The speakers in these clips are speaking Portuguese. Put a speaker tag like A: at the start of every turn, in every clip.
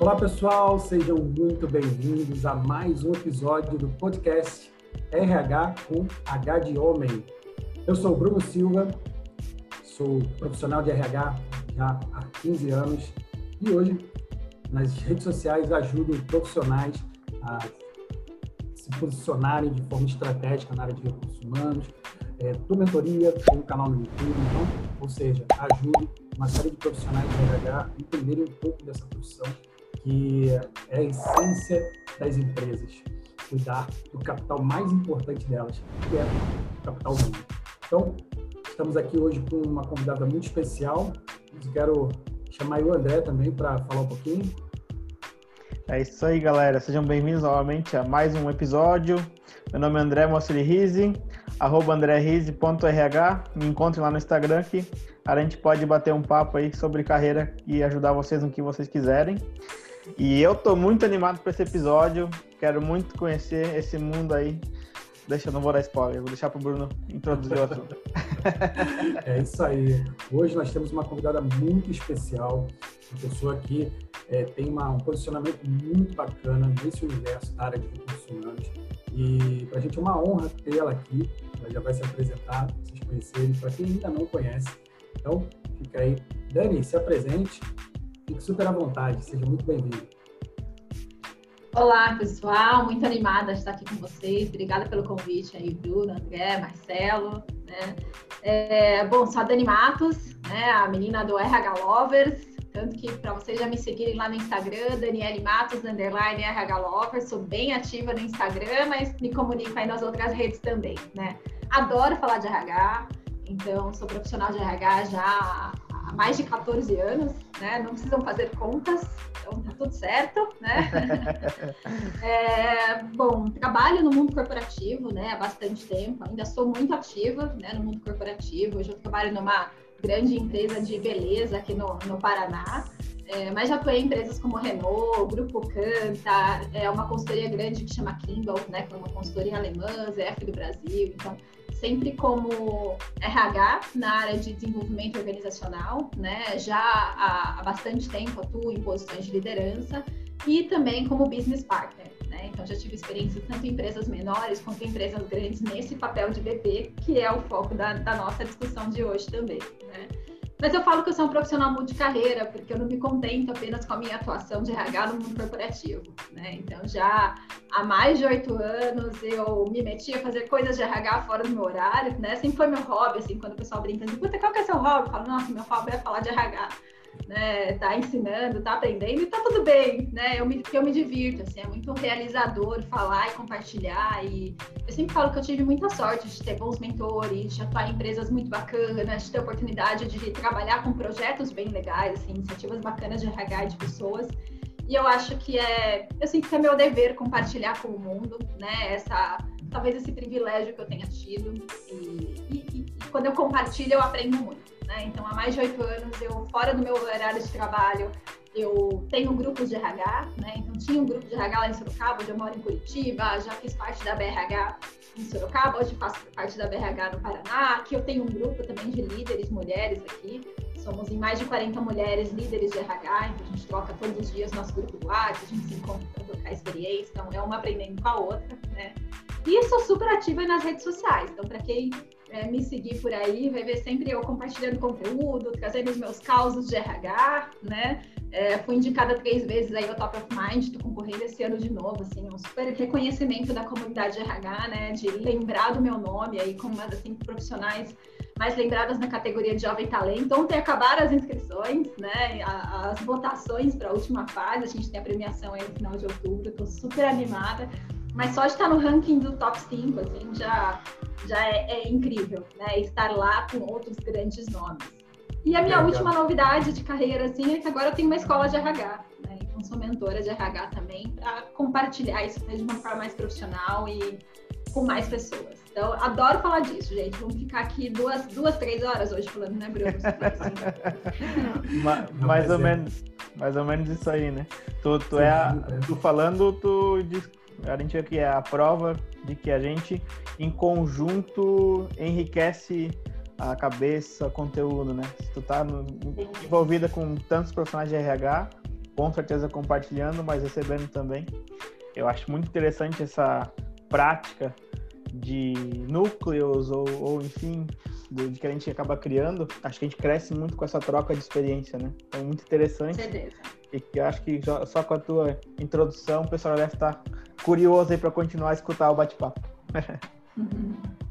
A: Olá pessoal, sejam muito bem-vindos a mais um episódio do podcast RH com H de Homem. Eu sou o Bruno Silva, sou profissional de RH já há 15 anos e hoje nas redes sociais ajudo profissionais a se posicionarem de forma estratégica na área de recursos humanos. É, mentoria, tenho um canal no YouTube, então, ou seja, ajudo uma série de profissionais de RH a entenderem um pouco dessa profissão que é a essência das empresas, cuidar do capital mais importante delas, que é o capital humano. Então, estamos aqui hoje com uma convidada muito especial. Quero chamar o André também para falar um pouquinho.
B: É isso aí, galera. Sejam bem-vindos novamente a mais um episódio. Meu nome é André Mossili Rize, arroba andrerize.rh. Me encontre lá no Instagram que a gente pode bater um papo aí sobre carreira e ajudar vocês no que vocês quiserem. E eu tô muito animado para esse episódio. Quero muito conhecer esse mundo aí. Deixa, eu não vou dar spoiler, vou deixar para o Bruno introduzir o assunto.
A: é isso aí. Hoje nós temos uma convidada muito especial, uma pessoa que é, tem uma, um posicionamento muito bacana nesse universo da área de recursos humanos. E para a gente é uma honra ter ela aqui. Ela já vai se apresentar, vocês conhecerem, para quem ainda não conhece. Então, fica aí. Dani, se apresente Super à vontade, seja muito bem-vindo.
C: Olá, pessoal, muito animada de estar aqui com vocês. Obrigada pelo convite aí, Bruno, André, Marcelo. Né? É, bom, sou a Dani Matos, né, a menina do RH Lovers, tanto que para vocês já me seguirem lá no Instagram, Daniele Matos, underline RH Lovers, sou bem ativa no Instagram, mas me comunico aí nas outras redes também, né? Adoro falar de RH, então sou profissional de RH já mais de 14 anos, né? Não precisam fazer contas, então tá tudo certo, né? é, bom, trabalho no mundo corporativo, né? Há bastante tempo, ainda sou muito ativa, né? No mundo corporativo, hoje eu trabalho numa grande empresa de beleza aqui no, no Paraná. É, mas já atuei em empresas como Renault, Grupo Canta, é uma consultoria grande que chama Kimball, né, que é uma consultoria alemã, ZF do Brasil. Então, sempre como RH na área de desenvolvimento organizacional, né? Já há, há bastante tempo atuo em posições de liderança e também como business partner. Né? Então já tive experiência tanto em empresas menores quanto em empresas grandes nesse papel de BP, que é o foco da, da nossa discussão de hoje também. Né? Mas eu falo que eu sou um profissional multicarreira, porque eu não me contento apenas com a minha atuação de RH no mundo corporativo. Né? Então, já há mais de oito anos eu me meti a fazer coisas de RH fora do meu horário, né? Sempre foi meu hobby, assim, quando o pessoal brinca assim, puta, qual que é seu hobby? Eu falo, nossa, meu hobby é falar de RH né, tá ensinando, tá aprendendo e tá tudo bem, né? Eu me, eu me divirto, assim, é muito realizador falar e compartilhar. E eu sempre falo que eu tive muita sorte de ter bons mentores, de atuar em empresas muito bacanas, de ter oportunidade de trabalhar com projetos bem legais, assim, iniciativas bacanas de RH de pessoas. E eu acho que é, eu sinto que é meu dever compartilhar com o mundo, né? Essa, talvez esse privilégio que eu tenha tido. E, e, e quando eu compartilho, eu aprendo muito. Né? Então, há mais de oito anos, eu, fora do meu horário de trabalho, eu tenho grupos de RH, né? Então, tinha um grupo de RH lá em Sorocaba, hoje eu moro em Curitiba, já fiz parte da BRH em Sorocaba, hoje faço parte da BRH no Paraná. Aqui eu tenho um grupo também de líderes, mulheres aqui. Somos em mais de 40 mulheres líderes de RH, então a gente troca todos os dias nosso grupo do WhatsApp, a gente se encontra para trocar experiência, então é uma aprendendo com a outra, né? E sou super ativa nas redes sociais, então para quem é, me seguir por aí, vai ver sempre eu compartilhando conteúdo, trazendo os meus causos de RH, né? É, fui indicada três vezes aí ao Top of Mind, estou concorrendo esse ano de novo, assim, um super reconhecimento da comunidade de RH, né? De lembrar do meu nome aí como uma das cinco profissionais mais lembradas na categoria de Jovem Talento. Ontem acabaram as inscrições, né? As votações para a última fase, a gente tem a premiação aí no final de outubro, estou super animada. Mas só de estar no ranking do top 5, assim, já, já é, é incrível, né? Estar lá com outros grandes nomes. E a minha Legal. última novidade de carreira, assim, é que agora eu tenho uma escola de RH, né? Então sou mentora de RH também, para compartilhar isso de uma forma mais profissional e com mais pessoas. Então, adoro falar disso, gente. Vamos ficar aqui duas, duas três horas hoje falando, né, Bruno?
B: Ma, mais ou é. menos, mais ou menos isso aí, né? Tu, tu, é, a, tu falando, tu diz a gente aqui é a prova de que a gente, em conjunto, enriquece a cabeça, o conteúdo, né? Se tu tá no, envolvida com tantos profissionais de RH, com certeza compartilhando, mas recebendo também. Eu acho muito interessante essa prática de núcleos ou, ou enfim, de, de, que a gente acaba criando. Acho que a gente cresce muito com essa troca de experiência, né? Então, muito interessante.
C: Certeza.
B: E que acho que só com a tua introdução o pessoal deve estar curioso aí para continuar a escutar o bate-papo.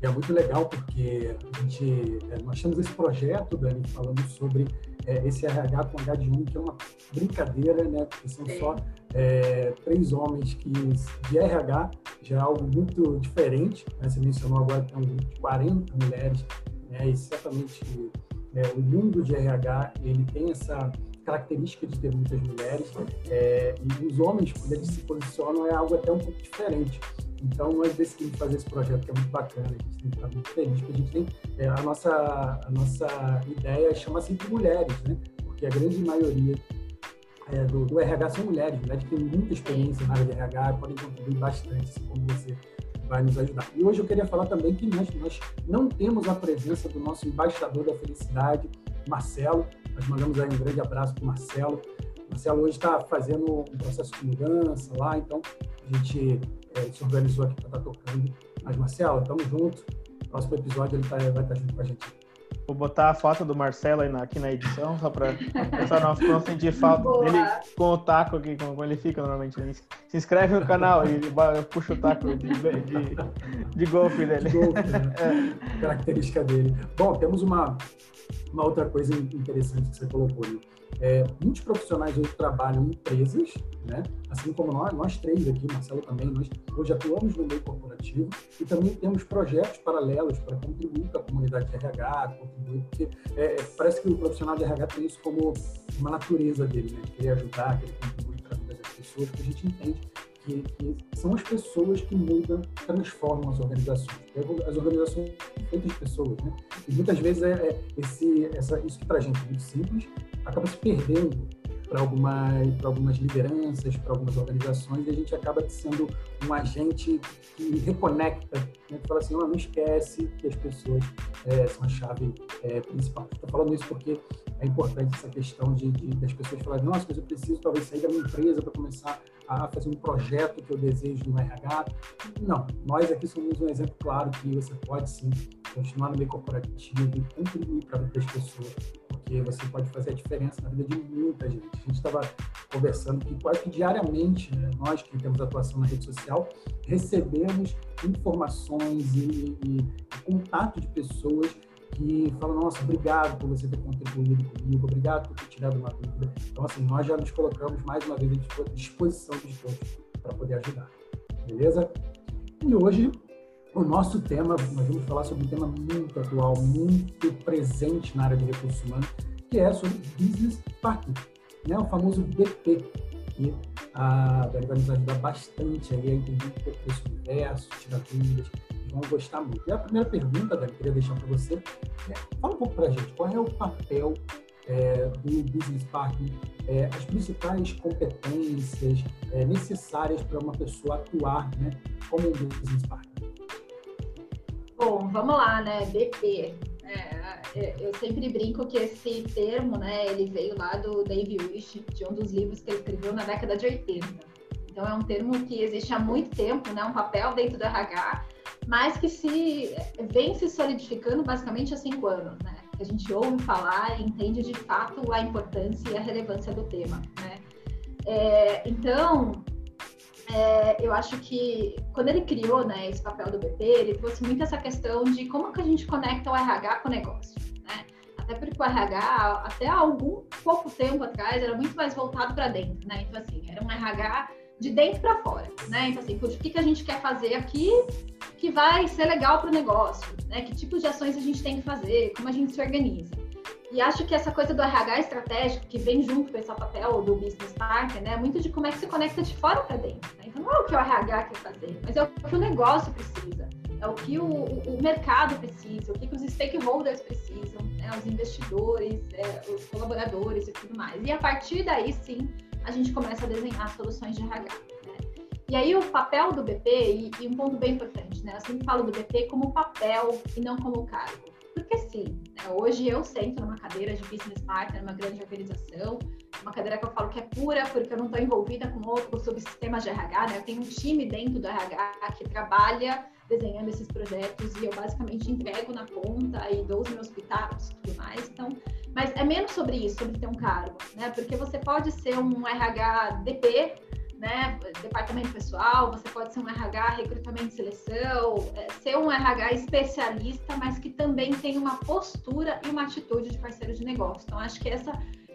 A: É muito legal porque a gente, é, nós temos esse projeto, Dani, falando sobre é, esse RH com H de 1, que é uma brincadeira, né? Porque são só é, três homens que de RH já é algo muito diferente. Né? Você mencionou agora que é um grupo de 40 mulheres, né? E certamente é, o mundo de RH ele tem essa característica de ter muitas mulheres é, e os homens quando eles se posicionam é algo até um pouco diferente. Então, nós decidimos fazer esse projeto que é muito bacana, a gente tem muito feliz, a gente tem, é, a, nossa, a nossa ideia chama sempre mulheres, né? Porque a grande maioria é, do, do, RH são mulheres, mulheres que têm muita experiência na área de RH, podem contribuir bastante, assim como você vai nos ajudar. E hoje eu queria falar também que nós, nós não temos a presença do nosso embaixador da felicidade, Marcelo. Nós mandamos aí um grande abraço para o Marcelo. Marcelo hoje está fazendo um processo de mudança lá, então a gente é, se organizou aqui para estar tá tocando. Mas, Marcelo, tamo junto. Próximo episódio ele tá, vai estar tá junto com a gente.
B: Vou botar a foto do Marcelo aí na, aqui na edição, só para o pessoal não, não sentir falta Boa. dele com o taco aqui, como ele fica normalmente. Se inscreve no canal e puxa o taco de, de, de golfe dele. De golfe,
A: né? é. Característica dele. Bom, temos uma, uma outra coisa interessante que você colocou, né? É, muitos profissionais hoje trabalham em empresas, né? assim como nós, nós três aqui, Marcelo também, nós hoje atuamos no meio corporativo e também temos projetos paralelos para contribuir com a comunidade de RH, contribuir, porque é, parece que o profissional de RH tem isso como uma natureza dele, né? querer ajudar, querer contribuir para a vida das pessoas, que a gente entende que, que, são as pessoas que mudam, transformam as organizações. As organizações são feitas de pessoas, né? E muitas vezes é, é esse, essa, isso que para a gente é muito simples, acaba se perdendo para algumas, algumas lideranças, para algumas organizações, e a gente acaba sendo um agente que reconecta, né? que fala assim, oh, não esquece que as pessoas é, são a chave é, principal. Estou falando isso porque é importante essa questão de, de, das pessoas falarem, nossa, mas eu preciso talvez sair da minha empresa para começar a fazer um projeto que eu desejo no RH. Não, nós aqui somos um exemplo claro que você pode sim continuar no meio corporativo e contribuir para a vida das pessoas porque você pode fazer a diferença na vida de muita gente. A gente estava conversando que quase que diariamente, né, nós que temos atuação na rede social, recebemos informações e, e, e contato de pessoas que falam, nossa, obrigado por você ter contribuído comigo, obrigado por ter tirado uma dúvida. Então, assim, nós já nos colocamos mais uma vez à disposição de todos para poder ajudar. Beleza? E hoje o nosso tema, nós vamos falar sobre um tema muito atual, muito presente na área de recursos humanos, que é sobre Business Partner, né? o famoso BP, que a Dani vai nos ajudar bastante aí a entender um pouco desse universo, tirar dúvidas, vão gostar muito. E a primeira pergunta, Dani, queria deixar para você, é, fala um pouco para a gente, qual é o papel é, do Business Partner, é, as principais competências é, necessárias para uma pessoa atuar né, como um Business Partner?
C: Bom, vamos lá, né? BP. É, é, eu sempre brinco que esse termo, né, ele veio lá do Dave Wish, de um dos livros que ele escreveu na década de 80. Então é um termo que existe há muito tempo, né, um papel dentro do RH, mas que se vem se solidificando basicamente há cinco anos, né? A gente ouve falar e entende de fato a importância e a relevância do tema, né? É, então, é, eu acho que quando ele criou né, esse papel do BP, ele trouxe muito essa questão de como que a gente conecta o RH com o negócio. Né? Até porque o RH, até algum pouco tempo atrás, era muito mais voltado para dentro. Né? Então, assim, era um RH de dentro para fora. Né? Então, assim, o que, que a gente quer fazer aqui que vai ser legal para o negócio? Né? Que tipo de ações a gente tem que fazer? Como a gente se organiza? E acho que essa coisa do RH estratégico, que vem junto com esse papel do business partner, né, é muito de como é que se conecta de fora para dentro. Né? Então, não é o que o RH quer fazer, mas é o que o negócio precisa, é o que o, o mercado precisa, o que os stakeholders precisam, né, os investidores, é, os colaboradores e tudo mais. E a partir daí, sim, a gente começa a desenhar soluções de RH. Né? E aí, o papel do BP, e, e um ponto bem importante, né? eu sempre falo do BP como papel e não como cargo. Porque sim, né? hoje eu sento numa cadeira de business partner numa grande organização, uma cadeira que eu falo que é pura, porque eu não estou envolvida com outros subsistemas de RH, né? Eu tenho um time dentro do RH que trabalha desenhando esses projetos e eu basicamente entrego na ponta e dou os meus pitacos e tudo mais. Então, mas é menos sobre isso, sobre ter um cargo, né? Porque você pode ser um RH DP, né? Departamento pessoal, você pode ser um RH recrutamento e seleção, é, ser um RH especialista, mas que também tem uma postura e uma atitude de parceiro de negócio. Então, acho que essa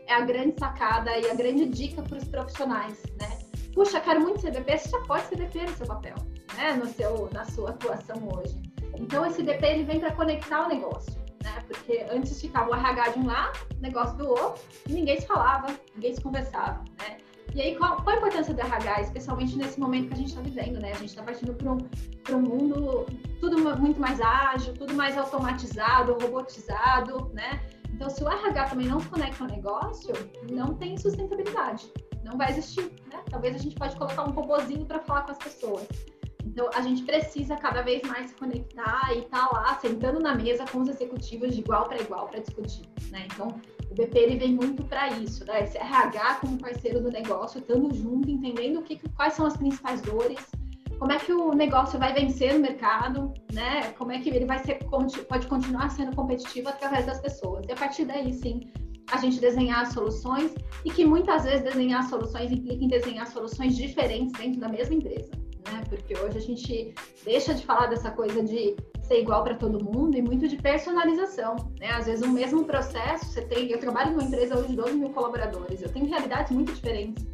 C: é a grande sacada e a grande dica para os profissionais, né? Puxa, quero muito ser DP, você já pode ser DP no seu papel, né? No seu, na sua atuação hoje. Então, esse DP ele vem para conectar o negócio, né? Porque antes ficava o RH de um lado, negócio do outro, e ninguém se falava, ninguém se conversava, né? E aí, qual, qual, a importância do RH, especialmente nesse momento que a gente está vivendo, né? A gente está partindo para um, um mundo tudo muito mais ágil, tudo mais automatizado, robotizado, né? Então, se o RH também não se conecta ao negócio, não tem sustentabilidade, não vai existir, né? Talvez a gente pode colocar um robozinho para falar com as pessoas. Então, a gente precisa cada vez mais se conectar e estar tá lá, sentando na mesa com os executivos de igual para igual para discutir, né? Então, o BP ele vem muito para isso, né? Esse RH como parceiro do negócio, estando junto, entendendo o que, quais são as principais dores, como é que o negócio vai vencer no mercado, né? Como é que ele vai ser pode continuar sendo competitivo através das pessoas. E a partir daí, sim, a gente desenhar soluções e que muitas vezes desenhar soluções implica em desenhar soluções diferentes dentro da mesma empresa, né? Porque hoje a gente deixa de falar dessa coisa de ser igual para todo mundo e muito de personalização, né? Às vezes o mesmo processo, você tem, eu trabalho numa empresa hoje de 12 mil colaboradores, eu tenho realidades muito diferentes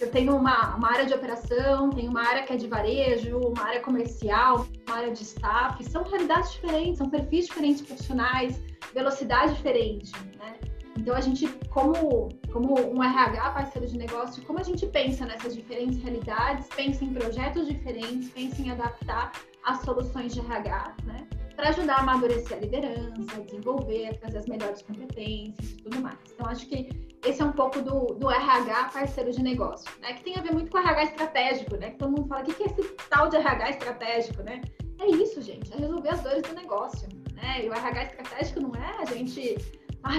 C: eu tenho uma, uma área de operação, tenho uma área que é de varejo, uma área comercial, uma área de staff. São realidades diferentes, são perfis diferentes profissionais, velocidade diferente, né? Então, a gente, como, como um RH parceiro de negócio, como a gente pensa nessas diferentes realidades, pensa em projetos diferentes, pensa em adaptar as soluções de RH, né? Para ajudar a amadurecer a liderança, a desenvolver, a trazer as melhores competências e tudo mais. Então, acho que esse é um pouco do, do RH parceiro de negócio, né? Que tem a ver muito com RH estratégico, né? Que todo mundo fala, o que é esse tal de RH estratégico, né? É isso, gente, é resolver as dores do negócio, né? E o RH estratégico não é a gente,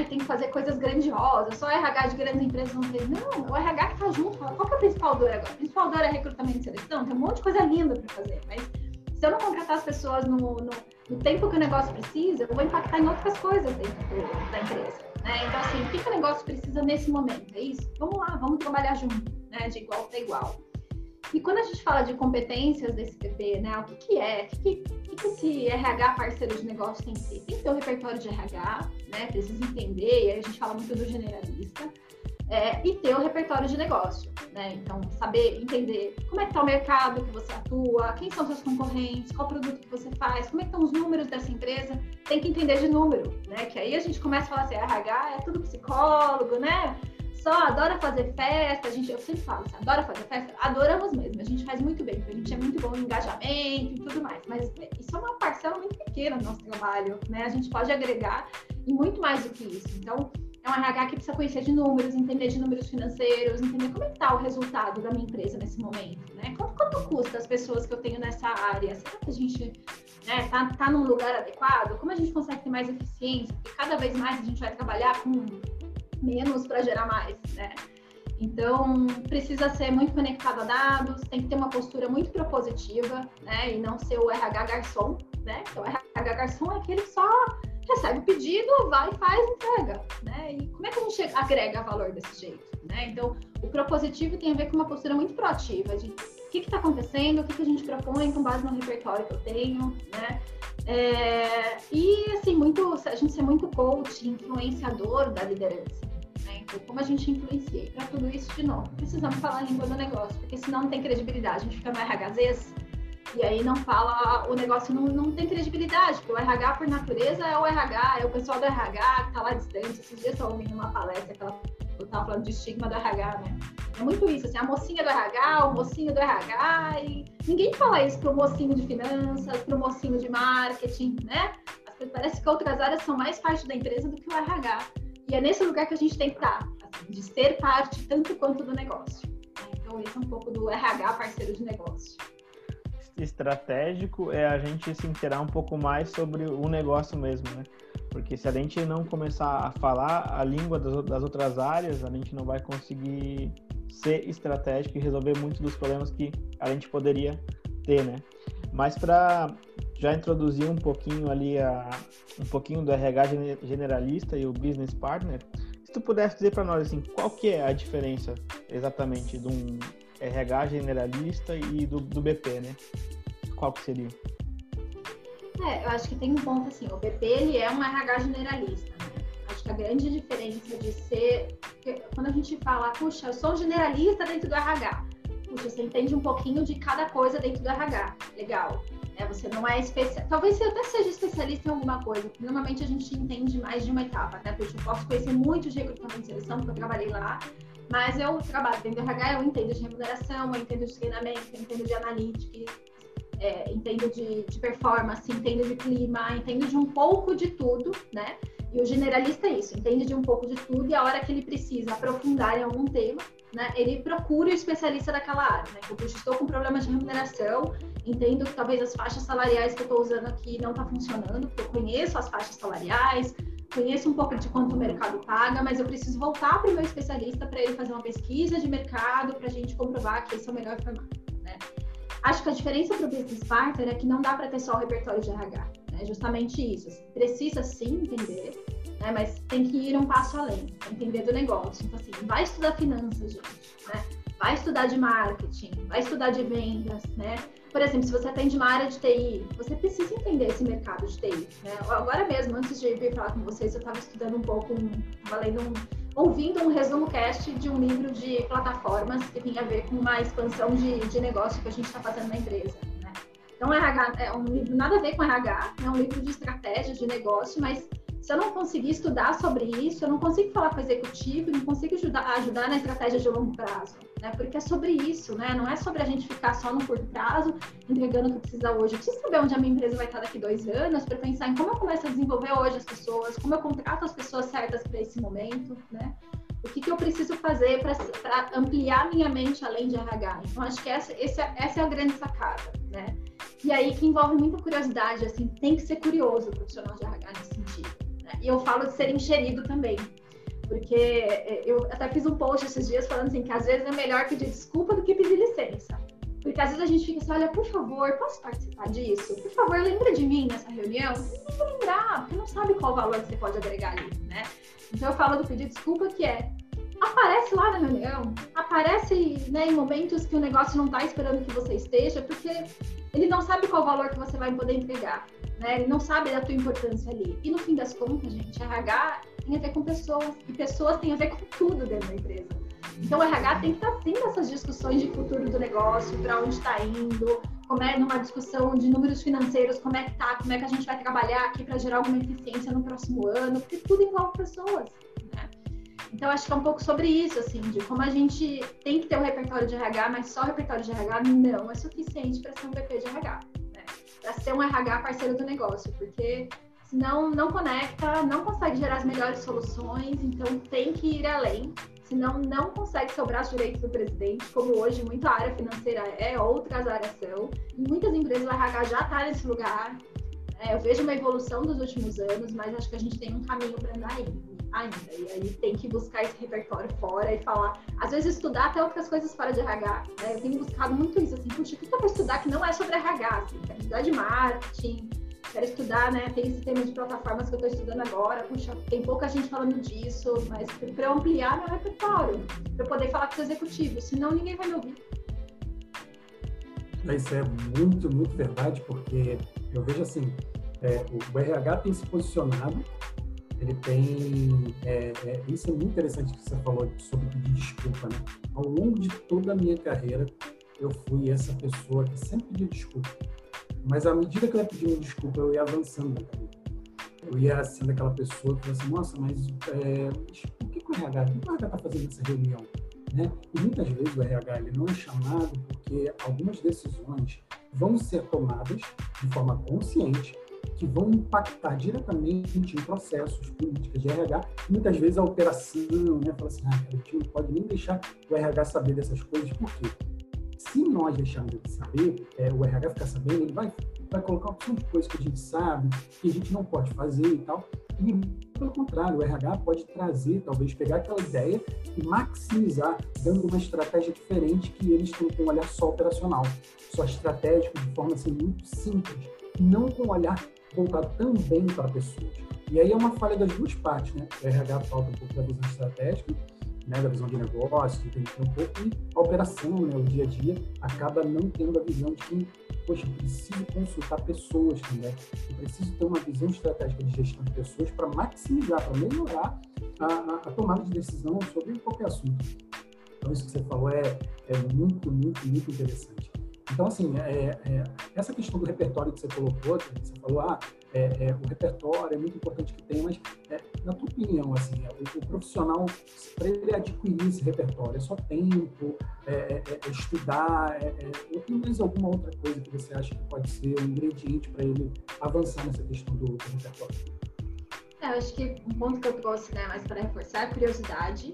C: tem que fazer coisas grandiosas, só RH de grandes empresas não tem. Não, o RH que tá junto, qual que é a principal dor agora? A principal dor é recrutamento e seleção, tem um monte de coisa linda para fazer, mas se eu não contratar as pessoas no, no, no tempo que o negócio precisa, eu vou impactar em outras coisas dentro do, da empresa. Né? Então, assim, o que, que o negócio precisa nesse momento? É isso? Vamos lá, vamos trabalhar junto, né? de igual para igual. E quando a gente fala de competências desse PP, né? O que, que é? O que, que, que esse RH parceiro de negócio tem que ter? Tem que ter um repertório de RH, né? Precisa entender, e aí a gente fala muito do generalista é, e ter o repertório de negócio, né? Então, saber entender como é que está o mercado que você atua, quem são seus concorrentes, qual produto que você faz, como é que estão os números dessa empresa, tem que entender de número, né? Que aí a gente começa a falar assim, RH é tudo psicólogo, né? Só adora fazer festa, a gente, eu sempre falo, você adora fazer festa? Adoramos mesmo, a gente faz muito bem, a gente é muito bom em engajamento e tudo mais, mas isso é uma parcela muito pequena do nosso trabalho, né? A gente pode agregar e muito mais do que isso. Então, é um RH que precisa conhecer de números, entender de números financeiros, entender como é está o resultado da minha empresa nesse momento, né? Quanto, quanto custa as pessoas que eu tenho nessa área? Será que a gente né, tá, tá num lugar adequado? Como a gente consegue ter mais eficiência? Porque cada vez mais a gente vai trabalhar com menos para gerar mais, né? Então, precisa ser muito conectado a dados, tem que ter uma postura muito propositiva, né? E não ser o RH garçom, né? Então, o RH garçom é aquele que só recebe o pedido, vai, faz, entrega, né? E como é que a gente agrega valor desse jeito, né? Então, o propositivo tem a ver com uma postura muito proativa de o que está acontecendo, o que, que, a gente propõe com base no repertório que eu tenho, né? É, e, assim, muito, a gente ser muito coach, influenciador da liderança, né? Então, como a gente influencia? Para tudo isso, de novo, precisamos falar a língua do negócio, porque senão não tem credibilidade, a gente fica no RHZs, e aí não fala, o negócio não, não tem credibilidade, porque o RH, por natureza, é o RH, é o pessoal do RH que está lá distante. Esses dias eu ouvindo uma palestra que ela estava falando de estigma do RH, né? É muito isso, assim, a mocinha do RH, o mocinho do RH, e ninguém fala isso pro mocinho de finanças, pro mocinho de marketing, né? Parece que outras áreas são mais parte da empresa do que o RH. E é nesse lugar que a gente tem que estar, assim, de ser parte tanto quanto do negócio. Então, esse é um pouco do RH parceiro de negócio
B: estratégico é a gente se inteirar um pouco mais sobre o negócio mesmo, né? Porque se a gente não começar a falar a língua das outras áreas, a gente não vai conseguir ser estratégico e resolver muitos dos problemas que a gente poderia ter, né? Mas para já introduzir um pouquinho ali a, um pouquinho do RH generalista e o business partner, se tu pudesse dizer para nós assim, qual que é a diferença exatamente de um RH generalista e do, do BP, né? Qual que seria?
C: É, eu acho que tem um ponto assim, o BP ele é um RH generalista, né? Acho que a grande diferença de ser, quando a gente fala, puxa, eu sou generalista dentro do RH, puxa, você entende um pouquinho de cada coisa dentro do RH, legal. É, você não é especialista, talvez você até seja especialista em alguma coisa, porque normalmente a gente entende mais de uma etapa, né? Porque eu posso conhecer muito de recrutamento e seleção, porque eu trabalhei lá, mas eu trabalho dentro do RH, eu entendo de remuneração, eu entendo de treinamento, eu entendo de analytics, é, entendo de, de, performance, entendo de clima, entendo de um pouco de tudo, né? E o generalista é isso, entende de um pouco de tudo e a hora que ele precisa aprofundar em algum tema, né, ele procura o especialista daquela área, né? Eu estou com problemas de remuneração, entendo que talvez as faixas salariais que eu estou usando aqui não está funcionando, porque eu conheço as faixas salariais, conheço um pouco de quanto o mercado paga, mas eu preciso voltar para o meu especialista para ele fazer uma pesquisa de mercado para a gente comprovar que esse é o melhor formato. Acho que a diferença para o business partner é que não dá para ter só o repertório de RH. É né? justamente isso. Assim, precisa sim entender, né? mas tem que ir um passo além, entender do negócio. Então, assim, vai estudar finanças, gente, né? vai estudar de marketing, vai estudar de vendas, né? Por exemplo, se você atende uma área de TI, você precisa entender esse mercado de TI, né? Agora mesmo, antes de vir falar com vocês, eu estava estudando um pouco, estava lendo um, ouvindo um resumo cast de um livro de plataformas que tem a ver com uma expansão de, de negócio que a gente está fazendo na empresa. Né? Então, RH é um livro nada a ver com RH, é um livro de estratégia de negócio, mas se eu não conseguir estudar sobre isso, eu não consigo falar com o executivo, não consigo ajudar, ajudar na estratégia de longo prazo, né? Porque é sobre isso, né? Não é sobre a gente ficar só no curto prazo, entregando o que precisa hoje. Eu preciso saber onde a minha empresa vai estar daqui dois anos para pensar em como eu começo a desenvolver hoje as pessoas, como eu contrato as pessoas certas para esse momento, né? O que, que eu preciso fazer para ampliar minha mente além de RH? Então, acho que essa, essa, essa é a grande sacada, né? E aí que envolve muita curiosidade, assim, tem que ser curioso o profissional de RH nesse. E eu falo de ser enxerido também. Porque é, eu até fiz um post esses dias falando assim que às vezes é melhor pedir desculpa do que pedir licença. Porque às vezes a gente fica assim, olha, por favor, posso participar disso? Por favor, lembra de mim nessa reunião? Não vou lembrar, porque não sabe qual valor você pode agregar ali, né? Então eu falo do pedir desculpa que é aparece lá na reunião, aparece né, em momentos que o negócio não está esperando que você esteja, porque ele não sabe qual valor que você vai poder entregar né? Ele não sabe da tua importância ali. E no fim das contas, gente, RH tem a ver com pessoas e pessoas têm a ver com tudo dentro da empresa. Então, o RH tem que estar sim nessas discussões de futuro do negócio, para onde está indo, como é numa discussão de números financeiros, como é que tá, como é que a gente vai trabalhar aqui para gerar alguma eficiência no próximo ano, porque tudo envolve pessoas. Né? Então, acho que é um pouco sobre isso, assim, de como a gente tem que ter um repertório de RH, mas só repertório de RH não é suficiente para ser um VP de RH para ser um RH parceiro do negócio, porque senão não conecta, não consegue gerar as melhores soluções, então tem que ir além, senão não consegue ser o braço direito do presidente, como hoje muita área financeira é, outras áreas são, e muitas empresas o RH já está nesse lugar. É, eu vejo uma evolução dos últimos anos, mas acho que a gente tem um caminho para andar ainda. E aí tem que buscar esse repertório fora e falar. Às vezes estudar até outras coisas fora de RH. Né? Eu tenho buscado muito isso, assim, puxa, o que eu vou estudar que não é sobre RH? Assim, quero estudar de marketing, quero estudar, né? Tem esse tema de plataformas que eu estou estudando agora. Puxa, tem pouca gente falando disso, mas para ampliar meu repertório, para poder falar com os executivos, senão ninguém vai me ouvir.
A: Isso é muito, muito verdade, porque eu vejo assim, é, o RH tem se posicionado ele tem. É, é, isso é muito interessante que você falou sobre pedir desculpa, né? Ao longo de toda a minha carreira, eu fui essa pessoa que sempre pedia desculpa. Mas à medida que eu ia pedindo desculpa, eu ia avançando na carreira. Eu ia sendo aquela pessoa que falava assim: nossa, mas é, por que, o RH, o que o está fazendo nessa reunião? Né? E muitas vezes o RH ele não é chamado porque algumas decisões vão ser tomadas de forma consciente que vão impactar diretamente em processos, políticas de RH. Muitas vezes a operação, né, fala assim, ah, a gente não pode nem deixar o RH saber dessas coisas, por quê? Se nós deixarmos de saber, é, o RH ficar sabendo, ele vai, vai colocar uma opção de coisas que a gente sabe, que a gente não pode fazer e tal. E, pelo contrário, o RH pode trazer, talvez, pegar aquela ideia e maximizar, dando uma estratégia diferente que eles têm com um olhar só operacional, só estratégico, de forma assim, muito simples, não com um olhar voltado também para pessoas. E aí é uma falha das duas partes, né? O RH falta um pouco da visão estratégica, né, da visão de negócio, de entender um pouco, e a operação, né, o dia a dia, acaba não tendo a visão de que eu preciso consultar pessoas também. Eu preciso ter uma visão estratégica de gestão de pessoas para maximizar, para melhorar a, a, a, tomada de decisão sobre qualquer assunto. Então, isso que você falou é, é muito, muito, muito interessante. Então, assim, é, é, essa questão do repertório que você colocou, que você falou, ah, é, é, o repertório é muito importante que tenha, mas é, na tua opinião, assim, o, o profissional, para ele adquirir esse repertório, é só tempo, é, é, é estudar, ou tem mais alguma outra coisa que você acha que pode ser um ingrediente para ele avançar nessa questão do, do repertório?
C: eu acho que um ponto que eu trouxe, né, mais para reforçar, é a curiosidade,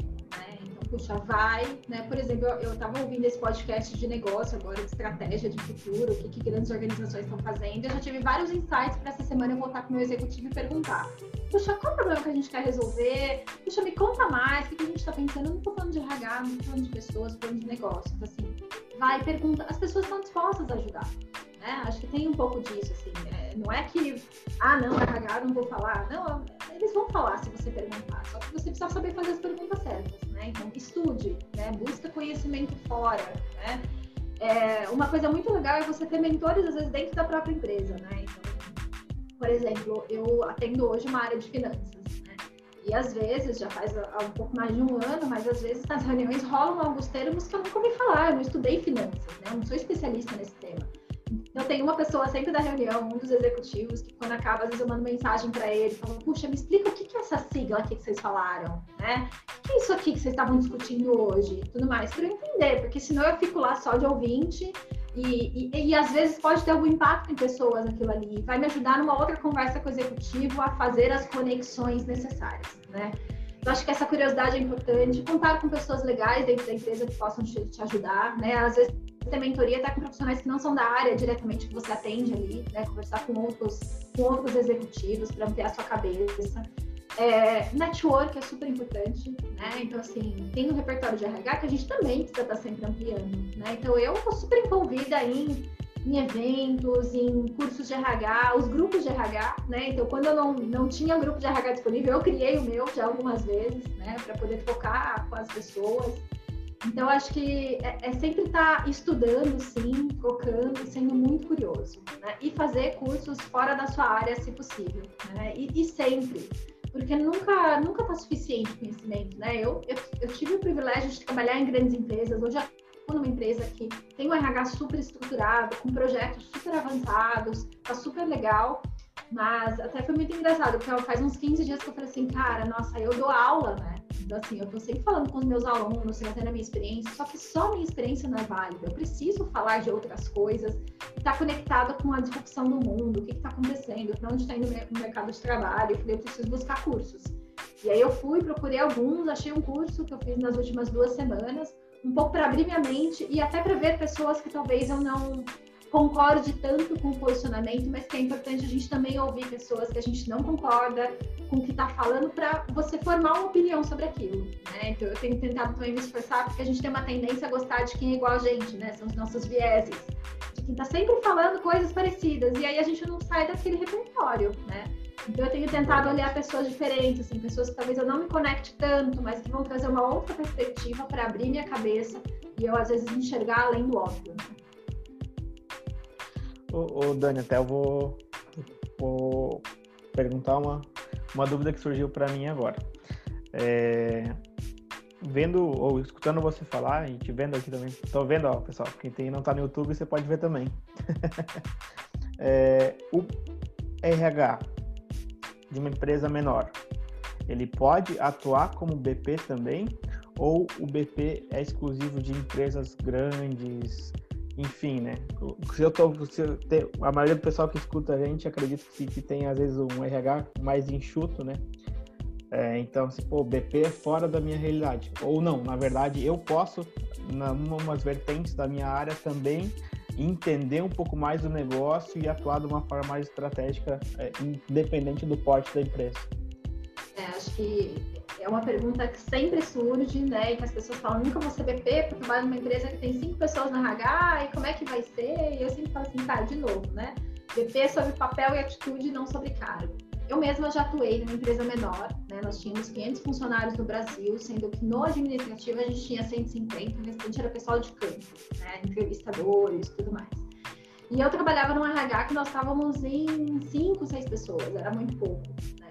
C: puxa, vai, né? Por exemplo, eu estava ouvindo esse podcast de negócio agora, de estratégia de futuro, o que, que grandes organizações estão fazendo. Eu já tive vários insights para essa semana eu voltar com o meu executivo e perguntar: puxa, qual o problema que a gente quer resolver? Puxa, me conta mais, o que, que a gente está pensando? Eu não estou falando de RH, não estou falando de pessoas, estou falando de negócio. Então, assim, vai, pergunta. As pessoas estão dispostas a ajudar. Né? Acho que tem um pouco disso, assim. É, não é que, ah, não, RH, não vou falar. Não, eles vão falar se você perguntar. Só que você precisa saber fazer as perguntas certas, né? Então, estude, né? Busca conhecimento fora, né? É, uma coisa muito legal é você ter mentores, às vezes, dentro da própria empresa, né? Então, por exemplo, eu atendo hoje uma área de finanças, né? E às vezes, já faz um pouco mais de um ano, mas às vezes nas reuniões rolam alguns termos que eu nunca ouvi falar, eu não estudei finanças, né? Eu não sou especialista nesse tema. Então, tem uma pessoa sempre da reunião, um dos executivos, que quando acaba, às vezes eu mando mensagem para ele, falando, puxa, me explica o que, é essa sigla aqui que vocês falaram, né? O que é isso aqui que vocês estavam discutindo hoje? Tudo mais, para eu entender, porque senão eu fico lá só de ouvinte e, e, e, às vezes pode ter algum impacto em pessoas aquilo ali. Vai me ajudar numa outra conversa com o executivo a fazer as conexões necessárias, né? Eu acho que essa curiosidade é importante. Contar com pessoas legais dentro da empresa que possam te, te ajudar, né? Às vezes ter mentoria até com profissionais que não são da área diretamente que você atende ali, né? Conversar com outros, com outros executivos para ampliar a sua cabeça. É, network é super importante, né? Então, assim, tem um repertório de RH que a gente também precisa estar tá sempre ampliando, né? Então, eu estou super envolvida em, em eventos, em cursos de RH, os grupos de RH, né? Então, quando eu não, não tinha grupo de RH disponível, eu criei o meu já algumas vezes, né? Para poder focar com as pessoas. Então, acho que é, é sempre estar tá estudando, sim, focando, sendo muito curioso, né? E fazer cursos fora da sua área, se possível, né? E, e sempre, porque nunca nunca está suficiente conhecimento, né? Eu, eu, eu, tive o privilégio de trabalhar em grandes empresas, hoje estou numa empresa que tem um RH super estruturado, com projetos super avançados, tá super legal, mas até foi muito engraçado, porque faz uns 15 dias que eu falei assim, cara, nossa, eu dou aula, né? Então, assim, eu tô sempre falando com os meus alunos, trazendo a minha experiência, só que só a minha experiência não é válida. Eu preciso falar de outras coisas, estar tá conectado com a disrupção do mundo, o que está acontecendo, para onde está indo o mercado de trabalho. Eu falei, eu preciso buscar cursos. E aí eu fui, procurei alguns, achei um curso que eu fiz nas últimas duas semanas, um pouco para abrir minha mente e até para ver pessoas que talvez eu não concorde tanto com o posicionamento, mas que é importante a gente também ouvir pessoas que a gente não concorda com o que está falando para você formar uma opinião sobre aquilo. Né? Então eu tenho tentado também me esforçar porque a gente tem uma tendência a gostar de quem é igual a gente, né? São os nossos vieses, de quem está sempre falando coisas parecidas e aí a gente não sai daquele repertório, né? Então eu tenho tentado olhar pessoas diferentes, assim, pessoas que talvez eu não me conecte tanto, mas que vão trazer uma outra perspectiva para abrir minha cabeça e eu às vezes enxergar além do óbvio. Né?
B: Ô, ô Dani, até eu vou, vou perguntar uma, uma dúvida que surgiu para mim agora. É, vendo ou escutando você falar e te vendo aqui também, tô vendo, ó, pessoal, quem tem, não tá no YouTube, você pode ver também. é, o RH de uma empresa menor, ele pode atuar como BP também? Ou o BP é exclusivo de empresas grandes, enfim, né? Se eu tô, se eu ter, a maioria do pessoal que escuta a gente acredita que, que tem às vezes um RH mais enxuto, né? É, então, se pô, BP é fora da minha realidade. Ou não, na verdade, eu posso, em umas vertentes da minha área também, entender um pouco mais do negócio e atuar de uma forma mais estratégica, é, independente do porte da empresa.
C: É, acho que é uma pergunta que sempre surge, né? E que as pessoas falam, nunca vou ser BP, porque eu trabalho numa empresa que tem cinco pessoas na RH, e como é que vai ser? E eu sempre falo assim, cara, de novo, né? BP é sobre papel e atitude, não sobre cargo. Eu mesma já atuei numa empresa menor, né? Nós tínhamos 500 funcionários no Brasil, sendo que no administrativo a gente tinha 150, o restante era pessoal de campo, né? Entrevistadores, tudo mais. E eu trabalhava no RH que nós estávamos em 5, 6 pessoas, era muito pouco, né?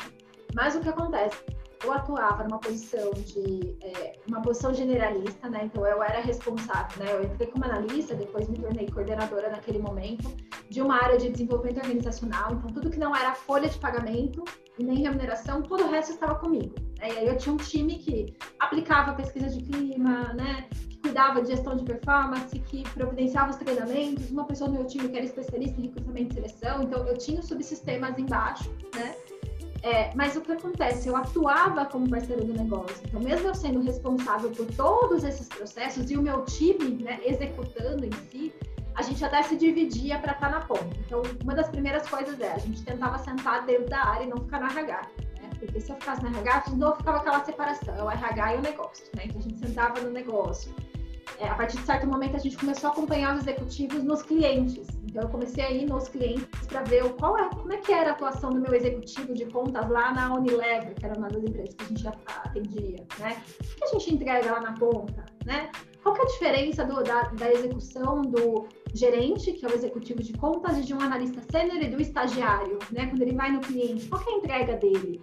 C: Mas o que acontece? Eu atuava numa posição de é, uma posição generalista, né? Então eu era responsável, né? Eu entrei como analista, depois me tornei coordenadora naquele momento de uma área de desenvolvimento organizacional. Então tudo que não era folha de pagamento e nem remuneração, todo o resto estava comigo. Né? E aí eu tinha um time que aplicava pesquisa de clima, né? Que cuidava de gestão de performance, que providenciava os treinamentos. Uma pessoa do meu time que era especialista em recrutamento e seleção. Então eu tinha subsistemas embaixo, né? É, mas o que acontece? Eu atuava como parceiro do negócio. Então, mesmo eu sendo responsável por todos esses processos e o meu time né, executando em si, a gente até se dividia para estar tá na ponta. Então, uma das primeiras coisas é a gente tentava sentar dentro da área e não ficar no RH. Né? Porque se eu ficasse no RH, de novo ficava aquela separação, é o RH e o negócio. Né? Então, a gente sentava no negócio. É, a partir de certo momento, a gente começou a acompanhar os executivos nos clientes. Então, eu comecei a ir nos clientes para ver qual é, como é que era a atuação do meu executivo de contas lá na Unilever, que era uma das empresas que a gente atendia, né? O que a gente entrega lá na ponta, né? Qual é a diferença do, da, da execução do gerente, que é o executivo de contas, e de um analista sênior e do estagiário, né? Quando ele vai no cliente, qual é a entrega dele?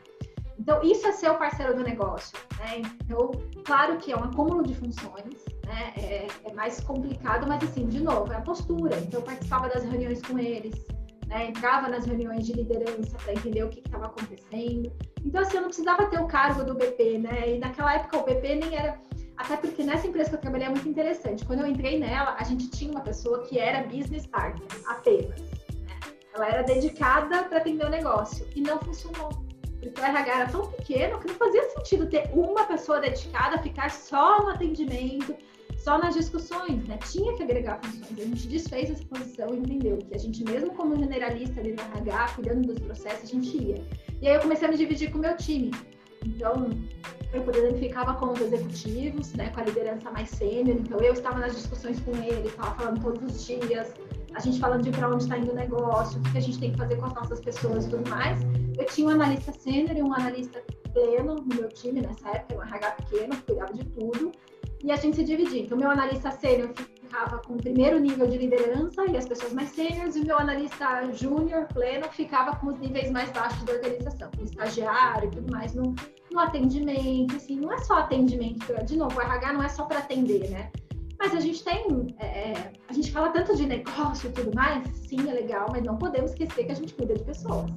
C: Então, isso é ser o parceiro do negócio, né? Então, claro que é um acúmulo de funções, né? É, é, mais complicado, mas assim, de novo, é a postura. Então, eu participava das reuniões com eles, né? entrava nas reuniões de liderança para entender o que estava acontecendo. Então, assim, eu não precisava ter o cargo do BP, né? E naquela época o BP nem era. Até porque nessa empresa que eu trabalhei é muito interessante. Quando eu entrei nela, a gente tinha uma pessoa que era business partner, apenas. Né? Ela era dedicada para atender o negócio e não funcionou porque o RH era tão pequeno que não fazia sentido ter uma pessoa dedicada ficar só no atendimento, só nas discussões, né? Tinha que agregar funções. A gente desfez essa posição e entendeu que a gente, mesmo como generalista ali no RH, cuidando dos processos, a gente ia. E aí eu comecei a me dividir com o meu time. Então, eu, exemplo, ficava com os executivos, né, com a liderança mais sênior. Então, eu estava nas discussões com ele, estava falando todos os dias, a gente falando de para onde está indo o negócio, o que a gente tem que fazer com as nossas pessoas e tudo mais. Eu tinha um analista sênior e um analista pleno no meu time nessa época, um RH pequeno, cuidava de tudo e a gente se dividia. Então, meu analista sênior ficava com o primeiro nível de liderança e as pessoas mais sêniores, e o meu analista júnior, pleno, ficava com os níveis mais baixos da organização, o estagiário e tudo mais, no, no atendimento, assim, não é só atendimento, de novo, o RH não é só para atender, né? Mas a gente tem, é, é, a gente fala tanto de negócio e tudo mais, sim, é legal, mas não podemos esquecer que a gente cuida de pessoas.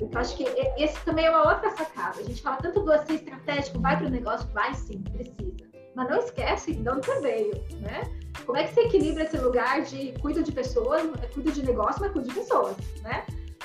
C: Eu acho que esse também é uma outra sacada. A gente fala tanto do ser estratégico, vai para o negócio, vai sim, precisa. Mas não esquece de onde você veio, né? Como é que você equilibra esse lugar de cuida de pessoas, é cuida de negócio, mas cuida de pessoas, né?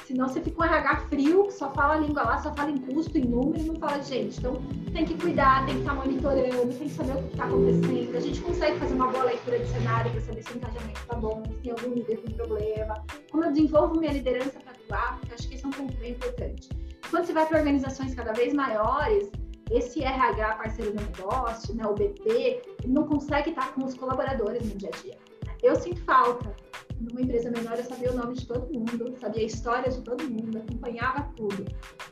C: Senão você fica um RH frio, que só fala a língua lá, só fala em custo, em número, e não fala de gente. Então, tem que cuidar, tem que estar monitorando, tem que saber o que está acontecendo. A gente consegue fazer uma boa leitura de cenário para saber se o engajamento está bom, se tem algum líder com problema. Como eu desenvolvo minha liderança para atuar, porque acho que esse é um ponto bem importante. Quando você vai para organizações cada vez maiores, esse RH parceiro do negócio, né, o BP, não consegue estar com os colaboradores no dia a dia. Eu sinto falta. Numa empresa menor, eu sabia o nome de todo mundo, sabia a história de todo mundo, acompanhava tudo.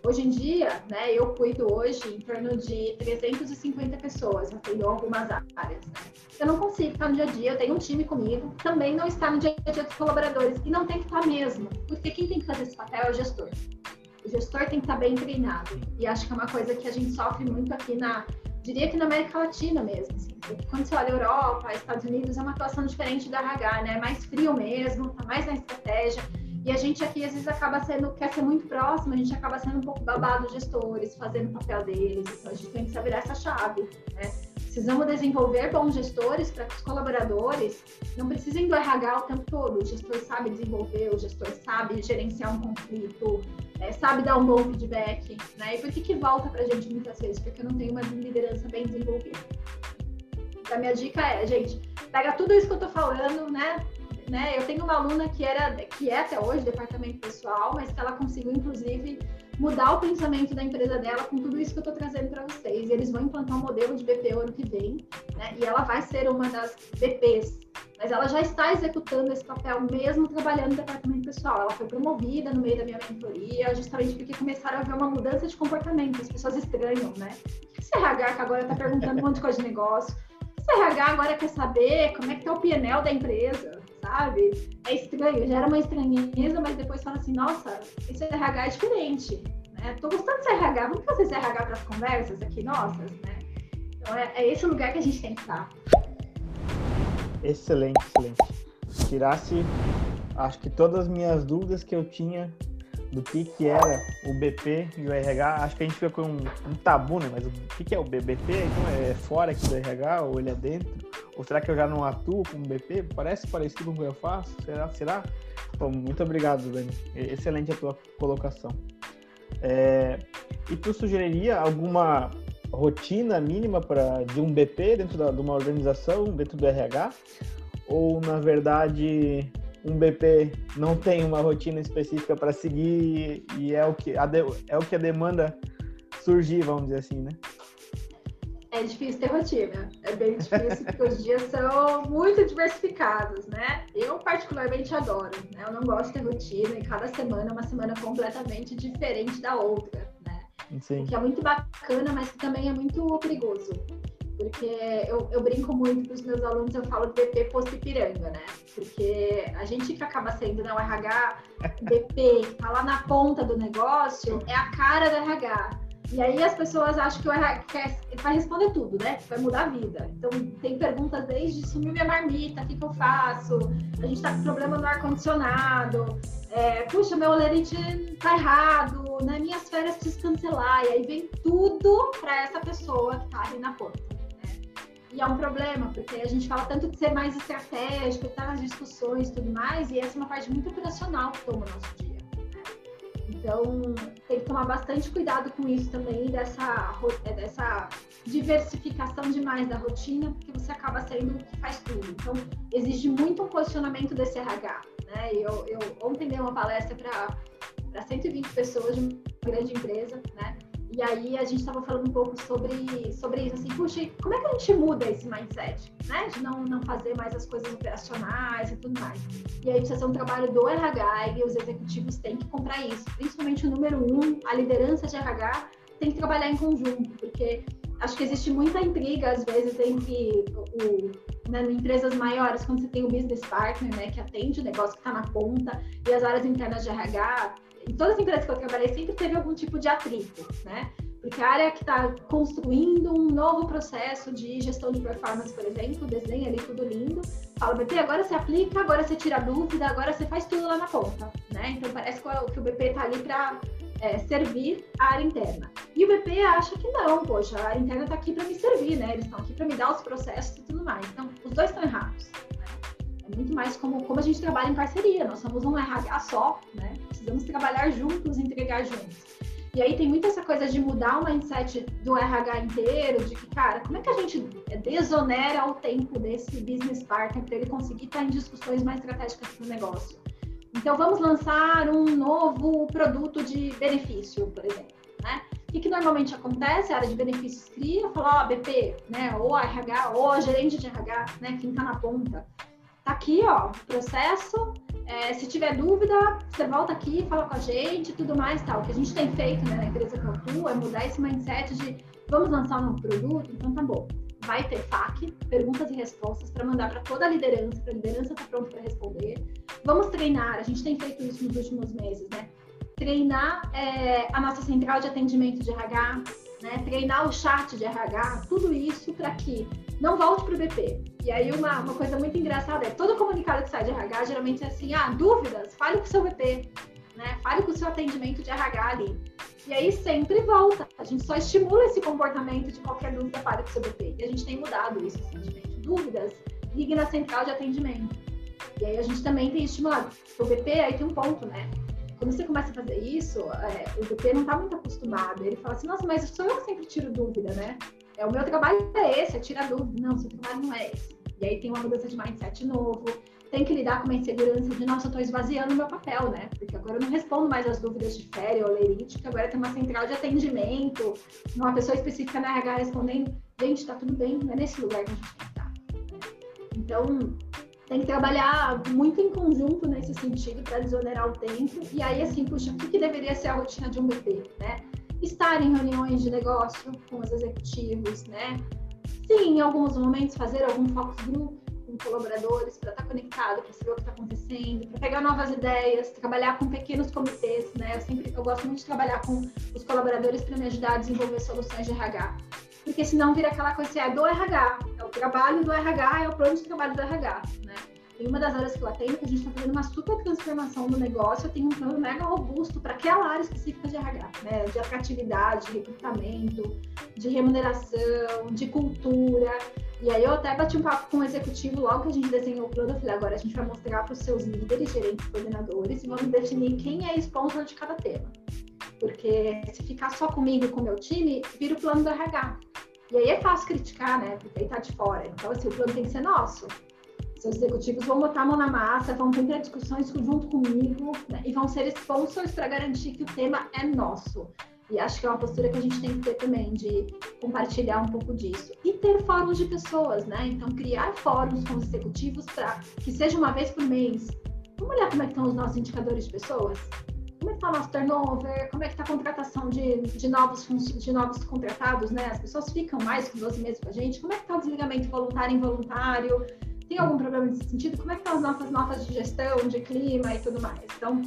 C: Hoje em dia, né, eu cuido hoje em torno de 350 pessoas, atendo algumas áreas. Né? Eu não consigo estar no dia a dia, eu tenho um time comigo, também não está no dia a dia dos colaboradores, e não tem que estar mesmo, porque quem tem que fazer esse papel é o gestor. O gestor tem que estar bem treinado. E acho que é uma coisa que a gente sofre muito aqui na, diria que na América Latina mesmo. Assim, quando você olha Europa, Estados Unidos, é uma atuação diferente da RH, né? É mais frio mesmo, tá mais na estratégia. E a gente aqui, às vezes, acaba sendo, quer ser muito próximo, a gente acaba sendo um pouco babado gestores, fazendo o papel deles. Então, a gente tem que saber essa chave, né? Precisamos desenvolver bons gestores para que os colaboradores não precisem do RH o tempo todo. O gestor sabe desenvolver, o gestor sabe gerenciar um conflito, é, sabe dar um bom feedback, né? E por que que volta para a gente muitas vezes? Porque não tem uma liderança bem desenvolvida. Então, a minha dica é, gente, pega tudo isso que eu estou falando, né? Né? Eu tenho uma aluna que era, que é até hoje departamento pessoal, mas que ela conseguiu, inclusive, mudar o pensamento da empresa dela com tudo isso que eu estou trazendo para vocês. Eles vão implantar um modelo de BP ano que vem, né? E ela vai ser uma das BPs, mas ela já está executando esse papel mesmo trabalhando no departamento pessoal. Ela foi promovida no meio da minha mentoria, justamente porque começaram a ver uma mudança de comportamento. As pessoas estranham, né? Esse RH que agora está perguntando um monte de coisa de negócio. Esse RH agora quer saber como é que tá o PNL da empresa, sabe? É estranho, gera uma estranheza, mas depois fala assim, nossa, esse RH é diferente. Né? Tô gostando desse RH, vamos fazer esse RH para as conversas aqui nossas, né? Então é, é esse lugar que a gente tem que estar.
B: Excelente, excelente. Tirasse, acho que todas as minhas dúvidas que eu tinha do que, que era o BP e o RH. Acho que a gente fica com um, um tabu, né? Mas o que, que é o BP? Então é fora aqui do RH ou ele é dentro? Ou será que eu já não atuo como BP? Parece parecido com o que eu faço? Será? Será? Bom, muito obrigado, Dani. Excelente a tua colocação. É, e tu sugeriria alguma rotina mínima para de um BP dentro da, de uma organização, dentro do RH? Ou, na verdade, um BP não tem uma rotina específica para seguir e é o que a de, é o que a demanda surgir, vamos dizer assim, né?
C: É difícil ter rotina, é bem difícil porque os dias são muito diversificados, né? Eu particularmente adoro, né? Eu não gosto de ter rotina e cada semana é uma semana completamente diferente da outra, né? Sim. O que é muito bacana, mas que também é muito perigoso porque eu, eu brinco muito com os meus alunos, eu falo BP posto Ipiranga, né? Porque a gente que acaba sendo né, o RH, BP, que tá lá na ponta do negócio, é a cara do RH. E aí as pessoas acham que o RH quer, vai responder tudo, né? Vai mudar a vida. Então tem perguntas desde sumiu minha marmita, o que, que eu faço? A gente tá com problema no ar-condicionado. É, puxa, meu olerite tá errado, né? Minhas férias preciso cancelar. E aí vem tudo para essa pessoa que tá ali na ponta. E é um problema, porque a gente fala tanto de ser mais estratégico, tá nas discussões e tudo mais, e essa é uma parte muito operacional que toma o nosso dia. Né? Então, tem que tomar bastante cuidado com isso também, dessa, é, dessa diversificação demais da rotina, porque você acaba sendo o que faz tudo. Então, exige muito um posicionamento desse RH. Né? Eu, eu ontem dei uma palestra para 120 pessoas de uma grande empresa, né? E aí a gente estava falando um pouco sobre, sobre isso, assim, puxa, como é que a gente muda esse mindset, né? De não, não fazer mais as coisas operacionais e tudo mais. E aí precisa ser um trabalho do RH e os executivos têm que comprar isso. Principalmente o número um, a liderança de RH tem que trabalhar em conjunto, porque acho que existe muita intriga, às vezes, entre o, né, empresas maiores, quando você tem o business partner, né, que atende o negócio que está na ponta, e as áreas internas de RH, em todas as empresas que eu trabalhei sempre teve algum tipo de atrito, né? Porque a área que está construindo um novo processo de gestão de performance, por exemplo, desenha ali tudo lindo, fala, BP, agora você aplica, agora você tira dúvida, agora você faz tudo lá na ponta, né? Então parece que o BP está ali para é, servir a área interna. E o BP acha que não, poxa, a área interna está aqui para me servir, né? Eles estão aqui para me dar os processos e tudo mais. Então, os dois estão errados. É muito mais como, como a gente trabalha em parceria. Nós somos um RH só, né? Precisamos trabalhar juntos, entregar juntos. E aí tem muita essa coisa de mudar o mindset do RH inteiro, de que, cara, como é que a gente desonera o tempo desse business partner para ele conseguir estar em discussões mais estratégicas para o negócio? Então, vamos lançar um novo produto de benefício, por exemplo, né? O que, que normalmente acontece? A área de benefícios cria, fala, ó, BP, né? Ou RH, ou a gerente de RH, né? Quem está na ponta. Tá aqui, ó, o processo. É, se tiver dúvida, você volta aqui, fala com a gente, tudo mais, tal. O que a gente tem feito né, na empresa que eu atuo é mudar esse mindset de vamos lançar um novo produto, então tá bom. Vai ter FAQ, perguntas e respostas, para mandar para toda a liderança, para a liderança estar tá pronta para responder. Vamos treinar, a gente tem feito isso nos últimos meses, né? Treinar é, a nossa central de atendimento de RH, né? treinar o chat de RH, tudo isso para que não volte para o BP. E aí uma, uma coisa muito engraçada é, todo comunicado que sai de RH geralmente é assim, ah, dúvidas, fale com o seu BP, né? fale com o seu atendimento de RH ali. E aí sempre volta, a gente só estimula esse comportamento de qualquer dúvida, fale com o seu BP. E a gente tem mudado isso recentemente. Dúvidas, ligue na central de atendimento. E aí a gente também tem estimulado. O BP aí tem um ponto, né? quando você começa a fazer isso, é, o BP não está muito acostumado. Ele fala assim, nossa, mas sou eu que sempre tiro dúvida, né? É, o meu trabalho é esse, é tirar dúvida. Não, seu trabalho não é esse. E aí tem uma mudança de mindset novo, tem que lidar com uma insegurança de, nossa, eu estou esvaziando meu papel, né? Porque agora eu não respondo mais as dúvidas de férias ou que agora tem uma central de atendimento, uma pessoa específica na RH respondendo, gente, tá tudo bem, não é nesse lugar que a gente tem que estar. Então, tem que trabalhar muito em conjunto nesse sentido para desonerar o tempo. E aí, assim, puxa, o que, deveria ser a rotina de um BP, né? Estar em reuniões de negócio com os executivos, né? Sim, em alguns momentos fazer algum focus group com colaboradores para estar tá conectado, para saber o que está acontecendo, para pegar novas ideias, trabalhar com pequenos comitês, né? Eu sempre eu gosto muito de trabalhar com os colaboradores para me ajudar a desenvolver soluções de RH. Porque senão vira aquela coisa assim, é do RH, é o trabalho do RH, é o plano de trabalho do RH, né? Em uma das áreas que eu atendo, que a gente está fazendo uma super transformação do negócio, eu tenho um plano mega robusto para aquela área específica de RH, né? De atratividade, de recrutamento, de remuneração, de cultura. E aí eu até bati um papo com o executivo logo que a gente desenhou o plano. Eu falei, agora a gente vai mostrar para os seus líderes, gerentes, coordenadores e vamos definir quem é sponsor de cada tema. Porque se ficar só comigo e com o meu time, vira o plano do RH. E aí é fácil criticar, né? Porque aí tá de fora. Então, assim, o plano tem que ser nosso. Seus executivos vão botar a mão na massa, vão ter discussões junto comigo né? e vão ser sponsors para garantir que o tema é nosso. E acho que é uma postura que a gente tem que ter também, de compartilhar um pouco disso. E ter fóruns de pessoas, né? Então, criar fóruns com os executivos para que seja uma vez por mês. Vamos olhar como é que estão os nossos indicadores de pessoas? Como é que está o nosso turnover? Como é que está a contratação de, de, novos, de novos contratados, né? As pessoas ficam mais que 12 meses com a gente. Como é que está o desligamento voluntário e involuntário? Tem algum problema nesse sentido? Como é que estão as nossas notas de gestão, de clima e tudo mais? Então,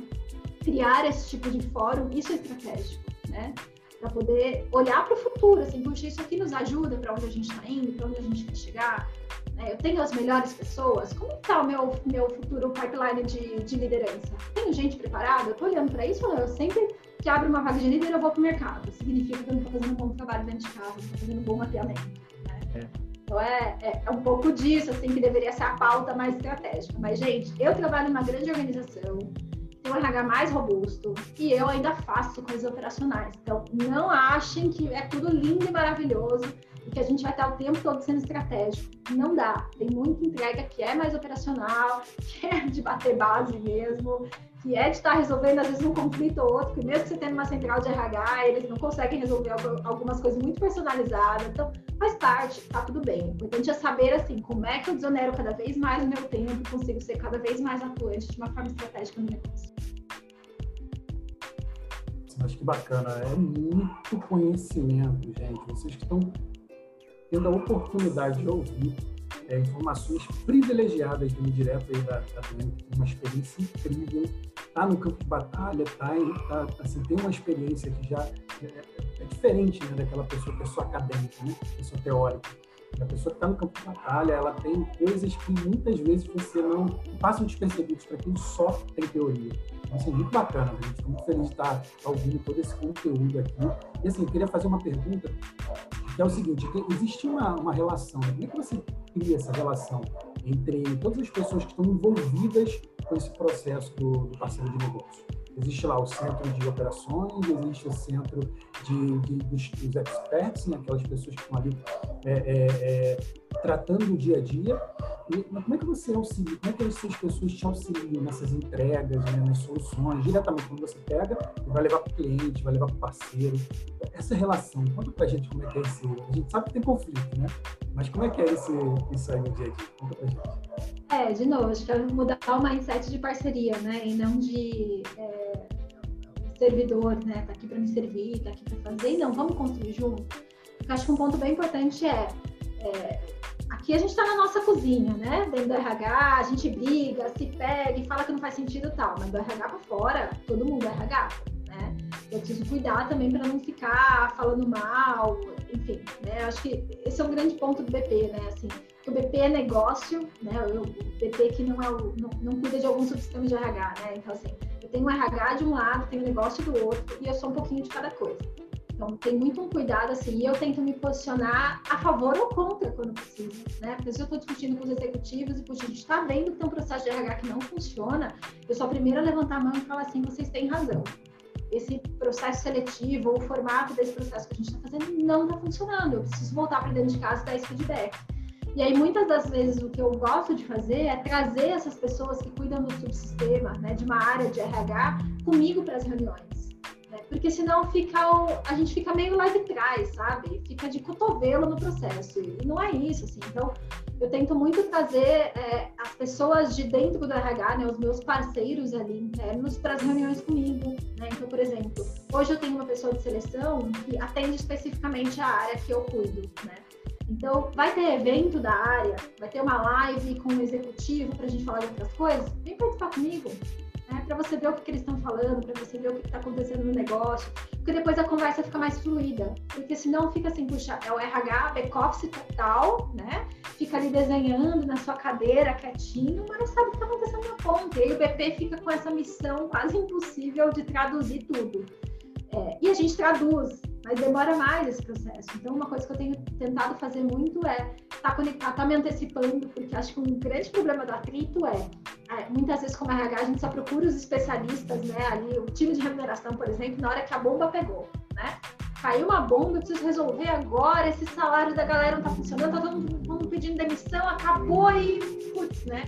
C: criar esse tipo de fórum, isso é estratégico, né? Para poder olhar para o futuro, assim, puxa, isso aqui nos ajuda para onde a gente está indo, para onde a gente quer chegar. Né? Eu tenho as melhores pessoas? Como está o meu, meu futuro pipeline de, de liderança? Tenho gente preparada? Eu estou olhando para isso Eu sempre que abro uma vaga de líder, eu vou para o mercado. Significa que eu não estou fazendo um bom trabalho dentro de casa, estou fazendo um bom mapeamento. Né? É. Então é, é, é, um pouco disso assim que deveria ser a pauta mais estratégica. Mas, gente, eu trabalho em uma grande organização, tenho um RH mais robusto e eu ainda faço coisas operacionais. Então, não achem que é tudo lindo e maravilhoso e que a gente vai estar o tempo todo sendo estratégico. Não dá. Tem muita entrega que é mais operacional, que é de bater base mesmo, que é de estar resolvendo, às vezes, um conflito ou outro, que mesmo que você tenha uma central de RH, eles não conseguem resolver algumas coisas muito personalizadas. Então, faz parte, tá tudo bem. O importante é saber, assim, como é que eu desonero cada vez mais o meu tempo e consigo ser cada vez mais atuante de uma forma estratégica no negócio.
A: Acho que bacana. É muito conhecimento, gente. Vocês que estão tendo a oportunidade de ouvir é, informações privilegiadas vindo direto aí da, da uma experiência incrível, está no campo de batalha, tá, tá, assim, tem uma experiência que já é, é, é diferente né, daquela pessoa que é só acadêmica, né, pessoa teórica. A pessoa que está no campo de batalha, ela tem coisas que muitas vezes você não passam despercebidos para quem só tem teoria. Então, assim, muito bacana, gente estou muito feliz de estar, tá, estar ouvindo todo esse conteúdo aqui. E assim, eu queria fazer uma pergunta, que é o seguinte, existe uma, uma relação, como é que você cria essa relação entre todas as pessoas que estão envolvidas com esse processo do, do parceiro de negócio. Existe lá o centro de operações, existe o centro de, de dos, dos, experts, né, aquelas pessoas que estão ali é, é, é, tratando o dia a dia. E, como é que você auxilia, como é que essas pessoas te auxiliam nessas entregas, né, nas soluções, diretamente quando você pega e vai levar para o cliente, vai levar para o parceiro? Essa relação, conta para a gente como é que é esse. A gente sabe que tem conflito, né? Mas como é que é esse, isso aí no dia a dia? Conta pra gente.
C: É, de novo, acho que é mudar o mindset de parceria, né? E não de é, servidor, né? Tá aqui para me servir, tá aqui para fazer. E não, vamos construir junto. Eu acho que um ponto bem importante é, é aqui a gente está na nossa cozinha, né? Dentro do RH, a gente briga, se pega e fala que não faz sentido e tal. Mas do RH para fora, todo mundo é RH, né? Eu preciso cuidar também para não ficar falando mal, enfim, né? Acho que esse é um grande ponto do BP, né? Assim, o BP é negócio, né? O BP que não é o, não, não cuida de algum subsistema de RH, né? Então assim, eu tenho um RH de um lado, tenho um negócio do outro e eu sou um pouquinho de cada coisa. Então tem muito um cuidado assim, e eu tento me posicionar a favor ou contra quando preciso, né? Porque se eu estou discutindo com os executivos e puxa, a gente está vendo que tem um processo de RH que não funciona, eu sou a primeira a levantar a mão e falar assim, vocês têm razão esse processo seletivo ou o formato desse processo que a gente está fazendo não está funcionando. Eu preciso voltar para dentro de casa e dar esse feedback. E aí, muitas das vezes, o que eu gosto de fazer é trazer essas pessoas que cuidam do subsistema, né, de uma área de RH, comigo para as reuniões. Porque senão fica o, a gente fica meio lá de trás, sabe? Fica de cotovelo no processo. E não é isso, assim. Então, eu tento muito trazer é, as pessoas de dentro do RH, né, os meus parceiros ali internos, para as reuniões comigo. Né? Então, por exemplo, hoje eu tenho uma pessoa de seleção que atende especificamente a área que eu cuido. Né? Então, vai ter evento da área, vai ter uma live com o executivo para a gente falar de outras coisas. Vem participar comigo, né? para você ver o que, que eles estão falando, para você ver o que está acontecendo no negócio, porque depois a conversa fica mais fluida. Porque senão fica assim, puxa, é o RH, back-office total, né? Fica ali desenhando na sua cadeira, quietinho, mas não sabe o que está acontecendo na ponta. E aí o BP fica com essa missão quase impossível de traduzir tudo. É, e a gente traduz, mas demora mais esse processo. Então, uma coisa que eu tenho tentado fazer muito é estar tá conectado, estar tá me antecipando, porque acho que um grande problema do atrito é, é, muitas vezes como RH a gente só procura os especialistas, né, ali, o time de remuneração, por exemplo, na hora que a bomba pegou, né? Caiu uma bomba, eu preciso resolver agora, esse salário da galera não está funcionando, tá todo mundo pedindo demissão, acabou e, putz, né?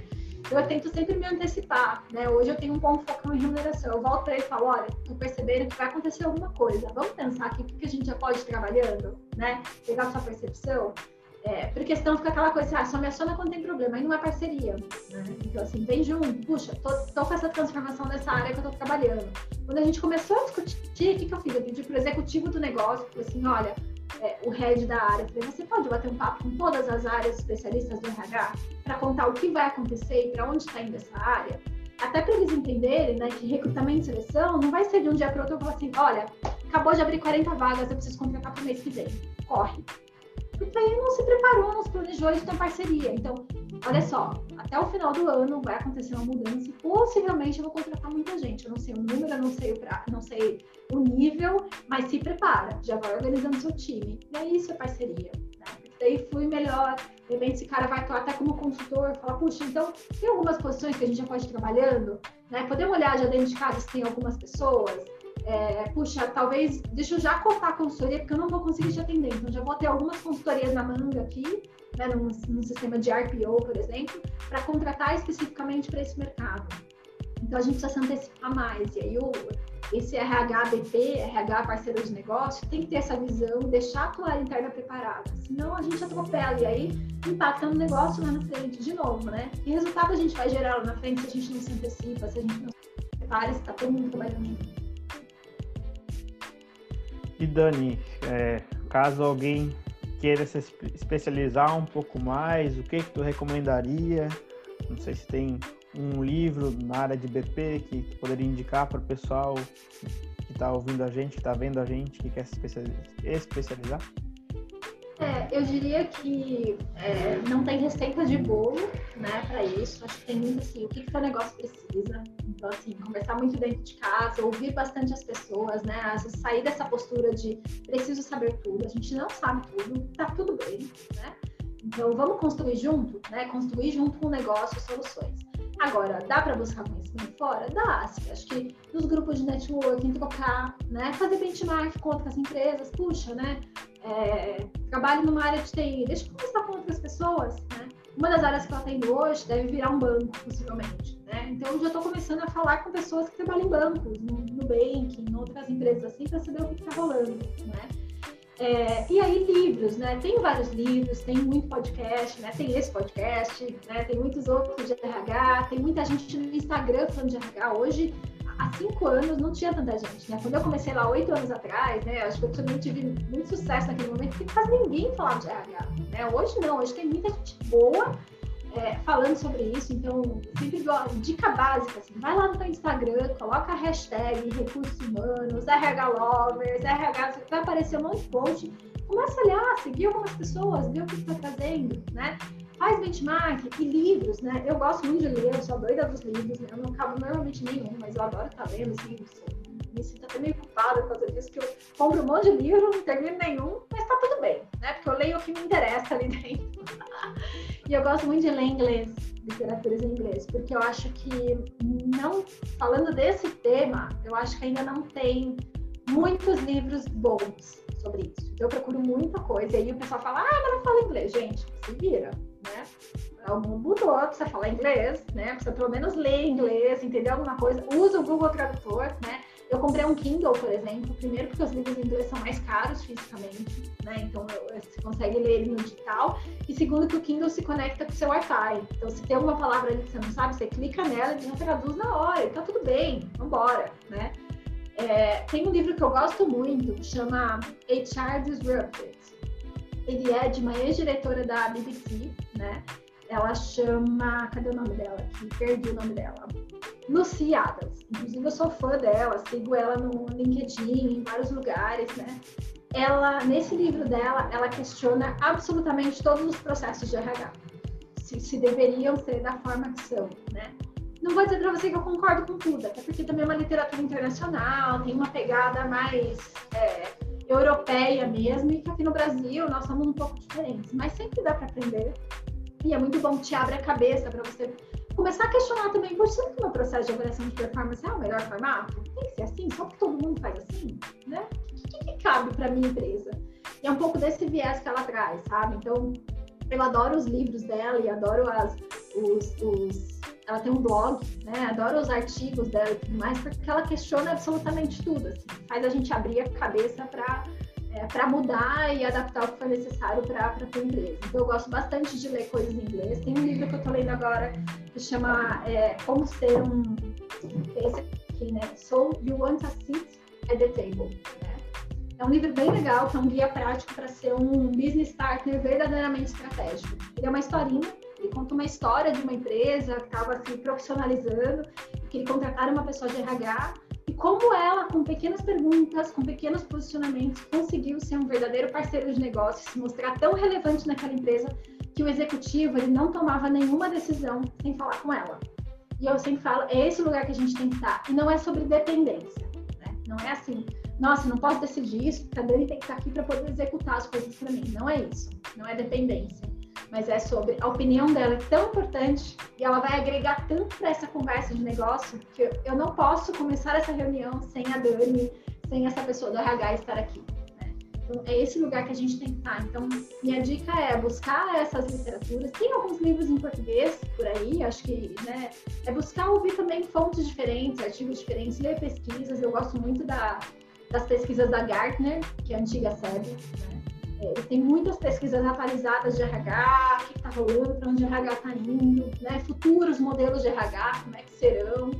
C: Eu tento sempre me antecipar, né? Hoje eu tenho um bom foco em remuneração. Eu volto para ele e falo, olha, tô percebendo que vai acontecer alguma coisa. Vamos pensar aqui o que a gente já pode ir trabalhando, né? Pegar sua percepção. É, porque senão fica aquela coisa, ah, só me aciona quando tem problema, aí não é parceria. Né? Então, assim, vem junto, puxa, tô, tô, com essa transformação nessa área que eu tô trabalhando. Quando a gente começou a discutir, o que, que eu fiz? Eu pedi pro executivo do negócio, falei assim, olha, é, o head da área, falei, você pode bater um papo com todas as áreas especialistas do RH para contar o que vai acontecer e para onde está indo essa área? Até para eles entenderem né, que recrutamento e seleção não vai ser de um dia para outro eu falar assim, olha, acabou de abrir 40 vagas, eu preciso contratar para o mês que vem. Corre. Porque aí não se preparou, não se planejou de ter parceria. Então, olha só, até o final do ano vai acontecer uma mudança e possivelmente eu vou contratar muita gente. Eu não sei o número, eu não sei o, pra, não sei o nível, mas se prepara, já vai organizando seu time. E é isso é parceria. Né? Daí flui melhor, de repente esse cara vai atuar até como consultor, fala, puxa, então tem algumas posições que a gente já pode ir trabalhando, né? Podemos olhar já dentro de casa se tem algumas pessoas, é, puxa, talvez, deixa eu já cortar a consultoria, porque eu não vou conseguir te atender. Então, já vou ter algumas consultorias na manga aqui, né, num, num sistema de RPO, por exemplo, para contratar especificamente para esse mercado. Então, a gente precisa se antecipar mais. E aí, o, esse RH BP, RH parceiro de negócio, tem que ter essa visão, deixar a tua interna preparada. Senão, a gente atropela e aí impacta no negócio lá na frente, de novo, né? Que resultado a gente vai gerar lá na frente se a gente não se antecipa, se a gente não se prepara, se está todo mundo trabalhando junto.
B: E Dani, é, caso alguém queira se especializar um pouco mais, o que que tu recomendaria? Não sei se tem um livro na área de BP que poderia indicar para o pessoal que está ouvindo a gente, que está vendo a gente, que quer se especializar?
C: É, eu diria que é, não tem receita de bolo, né, para isso. Acho que tem muito assim, o que, que o negócio precisa. Então, assim, conversar muito dentro de casa, ouvir bastante as pessoas, né, sair dessa postura de preciso saber tudo. A gente não sabe tudo, tá tudo bem, né? Então, vamos construir junto, né? Construir junto com o negócio soluções. Agora, dá para buscar conhecimento fora? Dá. Assim, acho que nos grupos de networking, trocar, né? Fazer benchmark com outras empresas, puxa, né? É, trabalho numa área de TI, deixa eu conversar com outras pessoas, né? Uma das áreas que eu atendo hoje deve virar um banco, possivelmente, né? Então, eu já estou começando a falar com pessoas que trabalham em bancos, no, banking, em outras empresas assim, para saber o que está rolando, né? É, e aí, livros, né? Tem vários livros, tem muito podcast, né? Tem esse podcast, né? Tem muitos outros de RH, tem muita gente no Instagram falando de RH. Hoje, cinco anos, não tinha tanta gente, né? Quando eu comecei lá oito anos atrás, né? Acho que eu também tive muito sucesso naquele momento, porque quase ninguém falava de RH, né? Hoje não, hoje tem muita gente boa é, falando sobre isso, então sempre dou dica básica, assim, vai lá no teu Instagram, coloca a hashtag recursos humanos, RH lovers, RH, vai aparecer um monte de post, começa a olhar, seguir algumas pessoas, ver o que está trazendo, né? Faz benchmark e livros, né? Eu gosto muito de ler, eu sou doida dos livros, né? Eu não acabo normalmente nenhum, mas eu adoro estar lendo os livros, me sinto até meio culpada por causa disso, que eu compro um monte de livro, não termino nenhum, mas tá tudo bem, né? Porque eu leio o que me interessa ali dentro. e eu gosto muito de ler inglês, literaturas em inglês, porque eu acho que não, falando desse tema, eu acho que ainda não tem muitos livros bons sobre isso. Então, eu procuro muita coisa, e aí o pessoal fala, ah, mas não fala inglês. Gente, se vira, né? O mundo mudou, precisa falar inglês, né? Precisa pelo menos ler inglês, entender alguma coisa. Usa o Google Tradutor, né? Eu comprei um Kindle, por exemplo, primeiro porque os livros em inglês são mais caros fisicamente, né? Então você consegue ler ele no digital. E segundo que o Kindle se conecta com o seu Wi-Fi. Então se tem uma palavra ali que você não sabe, você clica nela e já traduz na hora. Tá tudo bem, vambora, né? É, tem um livro que eu gosto muito, que chama HR Disrupted. Ele é de uma ex-diretora da BBC, né? Ela chama. Cadê o nome dela aqui? Perdi o nome dela. Lucy Adams. Inclusive, eu sou fã dela, sigo ela no LinkedIn, em vários lugares, né? Ela, nesse livro dela, ela questiona absolutamente todos os processos de RH. Se, se deveriam ser da forma que são, né? Não vou dizer para você que eu concordo com tudo, até porque também é uma literatura internacional, tem uma pegada mais é, europeia mesmo, e que aqui no Brasil nós somos um pouco diferentes. Mas sempre dá para aprender. E é muito bom que te abre a cabeça para você começar a questionar também, por que o meu processo de avaliação de performance é o melhor formato? Tem que ser assim? Só porque todo mundo faz assim? Né? O que, que cabe para minha empresa? E é um pouco desse viés que ela traz, sabe? Então, eu adoro os livros dela e adoro as, os, os ela tem um blog, né? Adoro os artigos dela e tudo mais, porque ela questiona absolutamente tudo, assim, faz a gente abrir a cabeça para é, para mudar e adaptar o que for necessário para a tua empresa. Então, eu gosto bastante de ler coisas em inglês. Tem um livro que eu estou lendo agora que chama é, Como Ser um. Esse aqui, né? So You Want a Seat at the Table. Né? É um livro bem legal, que é um guia prático para ser um business partner verdadeiramente estratégico. Ele é uma historinha ele conta uma história de uma empresa que estava se profissionalizando, que contrataram uma pessoa de RH e como ela, com pequenas perguntas, com pequenos posicionamentos, conseguiu ser um verdadeiro parceiro de negócio, se mostrar tão relevante naquela empresa que o executivo ele não tomava nenhuma decisão sem falar com ela. E eu sempre falo, é esse lugar que a gente tem que estar. E não é sobre dependência. Né? Não é assim, nossa, não posso decidir isso, porque a Dani tem que estar aqui para poder executar as coisas para mim. Não é isso. Não é dependência mas é sobre a opinião dela é tão importante e ela vai agregar tanto para essa conversa de negócio que eu não posso começar essa reunião sem a Dani, sem essa pessoa do RH estar aqui. Né? Então, é esse lugar que a gente tem que estar. Então, minha dica é buscar essas literaturas. Tem alguns livros em português por aí, acho que né, é buscar ouvir também fontes diferentes, artigos diferentes, ler pesquisas. Eu gosto muito da, das pesquisas da Gartner, que é a antiga SEB, né? Ele tem muitas pesquisas atualizadas de RH, o que está rolando, para onde o RH está indo, né? futuros modelos de RH, como é que serão.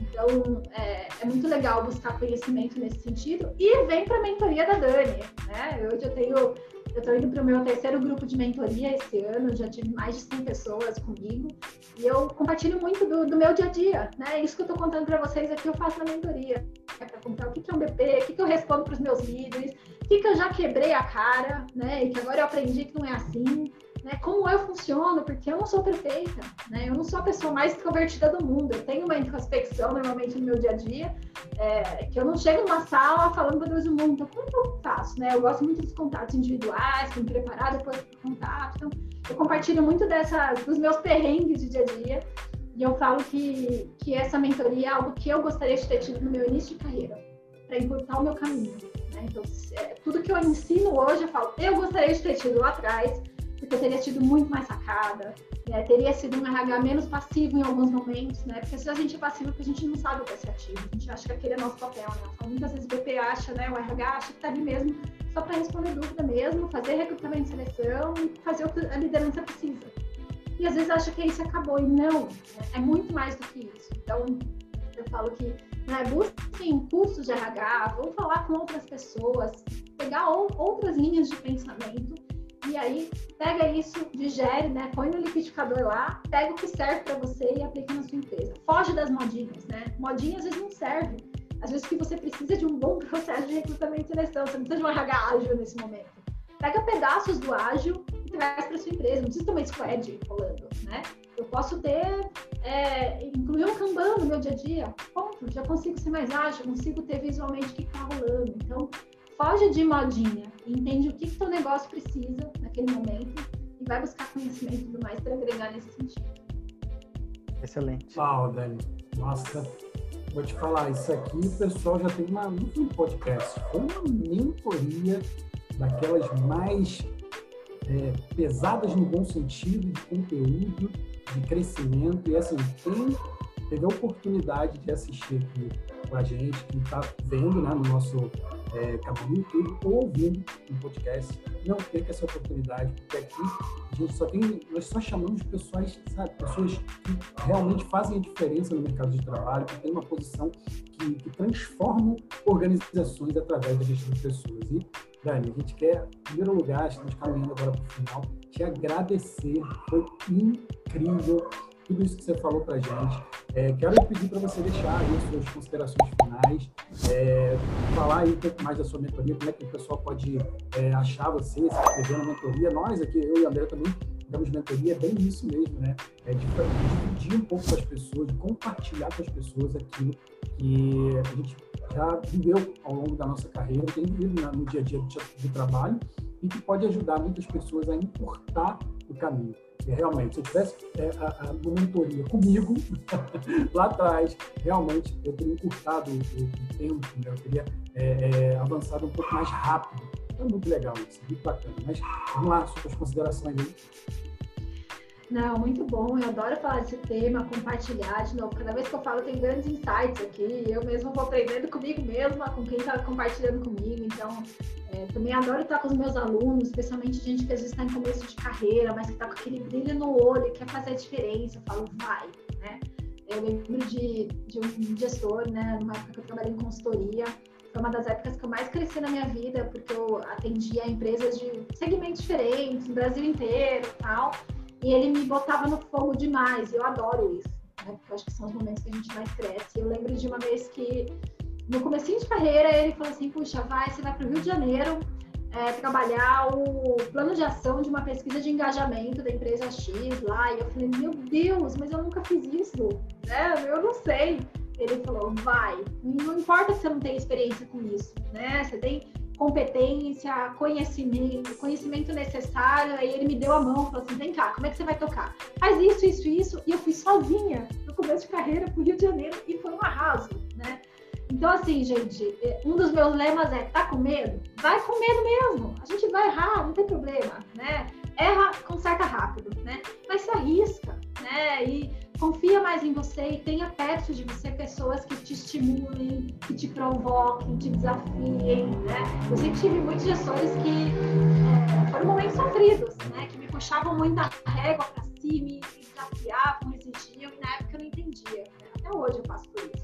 C: Então, é, é, muito legal buscar conhecimento nesse sentido. E vem para a mentoria da Dani. Né? Hoje eu tenho, eu estou indo para o meu terceiro grupo de mentoria esse ano, já tive mais de 100 pessoas comigo. E eu compartilho muito do, do meu dia a dia. Né? Isso que eu estou contando para vocês aqui, eu faço na mentoria. É para contar o que, que é um BP, o que, que eu respondo para os meus líderes que, que eu já quebrei a cara, né? E que agora eu aprendi que não é assim, né? Como eu funciono, porque eu não sou perfeita, né? Eu não sou a pessoa mais extrovertida do mundo. Eu tenho uma introspecção normalmente no meu dia a dia, é, que eu não chego numa sala falando para Deus do mundo. Então, como que eu faço, né? Eu gosto muito dos contatos individuais, me preparar depois para contato. Então, eu compartilho muito dessas, dos meus perrengues de dia a dia. E eu falo que, que essa mentoria é algo que eu gostaria de ter tido no meu início de carreira, para encurtar o meu caminho. Né? Então, é, tudo que eu ensino hoje, eu falo, eu gostaria de ter tido lá atrás, porque eu teria tido muito mais sacada, né? teria sido um RH menos passivo em alguns momentos, né? Porque se a gente é passivo, porque a gente não sabe o que é ser ativo, a gente acha que aquele é nosso papel, né? Então, muitas vezes o BP acha, né? O RH acha que está ali mesmo só para responder dúvida mesmo, fazer recrutamento de seleção e fazer o que a liderança precisa. E às vezes acha que isso acabou, e não, né? é muito mais do que isso. Então, eu falo que né? Busquem cursos de RH, vão falar com outras pessoas, pegar outras linhas de pensamento e aí pega isso, digere, né? Põe no liquidificador lá, pega o que serve para você e aplica na sua empresa. Foge das modinhas, né? Modinhas às vezes não serve. Às vezes que você precisa de um bom processo de recrutamento e seleção, você não precisa de um RH ágil nesse momento. Pega pedaços do ágil e traz para sua empresa, não precisa uma squad rolando, né? Eu posso ter, é, incluir um Kanban no meu dia a dia, ponto, já consigo ser mais ágil, consigo ter visualmente o que está rolando. Então, foge de modinha entende o que, que teu negócio precisa naquele momento e vai buscar conhecimento e tudo mais para agregar nesse sentido.
B: Excelente.
A: Uau, Dani. Nossa, vou te falar, isso aqui o pessoal já tem uma, um podcast, foi uma mentoria daquelas mais é, pesadas no bom sentido, de conteúdo, de crescimento. E assim, quem teve a oportunidade de assistir aqui com a gente, que está vendo né, no nosso é, canal no YouTube ou ouvindo no podcast, não perca essa oportunidade, porque aqui a gente só tem, nós só chamamos pessoas, sabe, pessoas que realmente fazem a diferença no mercado de trabalho, que têm uma posição que, que transformam organizações através da gestão de pessoas. E, Dani, a gente quer, em primeiro lugar, estamos caminhando agora para o final, te agradecer, foi incrível tudo isso que você falou para a gente. É, quero pedir para você deixar aí as suas considerações finais, é, falar aí um pouco mais da sua mentoria, como é que o pessoal pode é, achar você, se inscrever na mentoria. Nós aqui, eu e a André também, damos mentoria, é bem isso mesmo, né? É dividir um pouco com as pessoas, de compartilhar com as pessoas aquilo que a gente já viveu ao longo da nossa carreira, tem vivido no dia a dia do trabalho e que pode ajudar muitas pessoas a encurtar o caminho realmente, se eu tivesse é, a, a mentoria comigo, lá atrás, realmente eu teria encurtado o, o tempo, né? eu teria é, é, avançado um pouco mais rápido. É muito legal isso, muito bacana. Mas vamos lá, suas considerações aí.
C: Não, muito bom. Eu adoro falar desse tema, compartilhar de novo. Cada vez que eu falo, tem grandes insights aqui. Eu mesmo vou aprendendo comigo mesma, com quem está compartilhando comigo. Então, é, também adoro estar com os meus alunos, especialmente gente que às vezes está em começo de carreira, mas que está com aquele brilho no olho, quer fazer a diferença. Eu falo, vai, né? Eu lembro de, de um gestor, né, numa época que eu trabalhei em consultoria, foi uma das épocas que eu mais cresci na minha vida, porque eu atendia empresas de segmentos diferentes, no Brasil inteiro e tal. E ele me botava no fogo demais, e eu adoro isso, né? Porque eu acho que são os momentos que a gente mais cresce. Eu lembro de uma vez que, no começo de carreira, ele falou assim, puxa, vai, você vai para o Rio de Janeiro é, trabalhar o plano de ação de uma pesquisa de engajamento da empresa X lá. E eu falei, meu Deus, mas eu nunca fiz isso, né? Eu não sei. Ele falou, vai, não importa se você não tem experiência com isso, né? Você tem competência, conhecimento, conhecimento necessário. Aí ele me deu a mão, falou assim: vem cá, como é que você vai tocar? Faz isso, isso, isso. E eu fui sozinha no começo de carreira para o Rio de Janeiro e foi um arraso, né? Então, assim, gente, é, um dos meus lemas é: tá com medo? Vai com medo mesmo. A gente vai errar, não tem problema, né? Erra, conserta rápido, né? Mas se arrisca, né? E confia mais em você e tenha perto de você pessoas que te estimulem, que te provoquem, te desafiem, né? Eu sempre tive muitos gestores que é, foram momentos sofridos, né? Que me puxavam muito a régua para cima, me desafiavam, exigiam e na época eu não entendia. Até hoje eu passo por isso.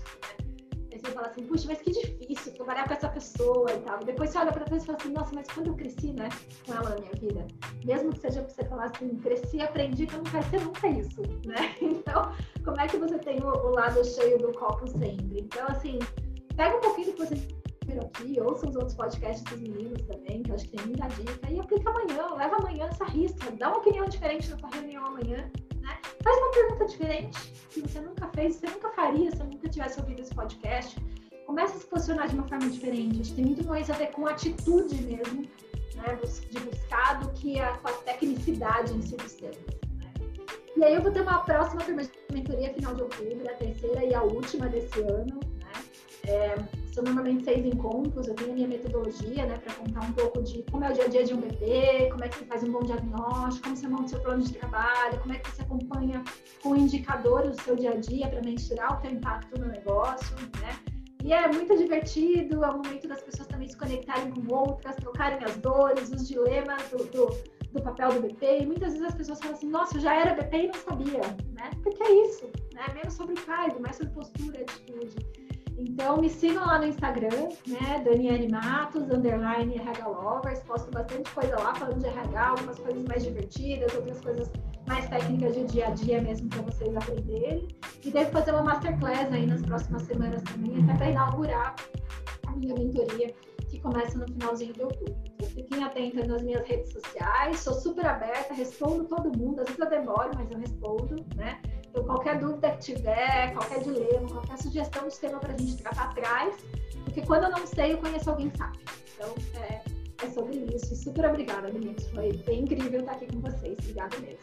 C: Fala assim, puxa, mas que difícil trabalhar com essa pessoa e tal. Depois você olha para trás e fala assim, nossa, mas quando eu cresci, né, com ela na minha vida, mesmo que seja para você falar assim, cresci aprendi que não vai ser nunca isso, né? Então, como é que você tem o, o lado cheio do copo sempre? Então, assim, pega um pouquinho do que você viram aqui, ouça os outros podcasts dos meninos também, que eu acho que tem muita dica, e aplica amanhã, leva amanhã essa risca, dá uma opinião diferente na sua reunião amanhã, né? Faz uma pergunta diferente que você nunca fez, você nunca faria se nunca tivesse ouvido esse podcast. Começa a se posicionar de uma forma diferente. Acho que tem muito mais a ver com atitude mesmo, né? de buscar do que a, com a tecnicidade em si dos temas. E aí eu vou ter uma próxima turma de mentoria final de outubro, a terceira e a última desse ano. É, são normalmente seis encontros, eu tenho a minha metodologia, né, para contar um pouco de como é o dia a dia de um bebê, como é que você faz um bom diagnóstico, como você monta o seu plano de trabalho, como é que você acompanha com indicadores do seu dia a dia para mensurar o seu impacto no negócio, né? E é muito divertido, é o momento das pessoas também se conectarem com outras, trocarem as dores, os dilemas do, do, do papel do BP. E muitas vezes as pessoas falam assim, nossa, eu já era BP e não sabia, né? Porque é isso, né? Menos sobre cargo, mais sobre postura, atitude. Então me sigam lá no Instagram, né? Daniele Matos, underline RH Lovers. Posto bastante coisa lá falando de RH, algumas coisas mais divertidas, outras coisas mais técnicas de dia a dia mesmo para vocês aprenderem. E devo fazer uma masterclass aí nas próximas semanas também, até para inaugurar a minha mentoria que começa no finalzinho de outubro. Então, fiquem atentos nas minhas redes sociais, sou super aberta, respondo todo mundo, às vezes eu demoro, mas eu respondo, né? Então, qualquer dúvida que tiver, qualquer dilema, qualquer sugestão de tema para a gente tratar atrás, porque quando eu não sei, eu conheço alguém que sabe. Então, é, é sobre isso. Super obrigada, meninos. Foi bem incrível estar aqui com vocês. Obrigada mesmo.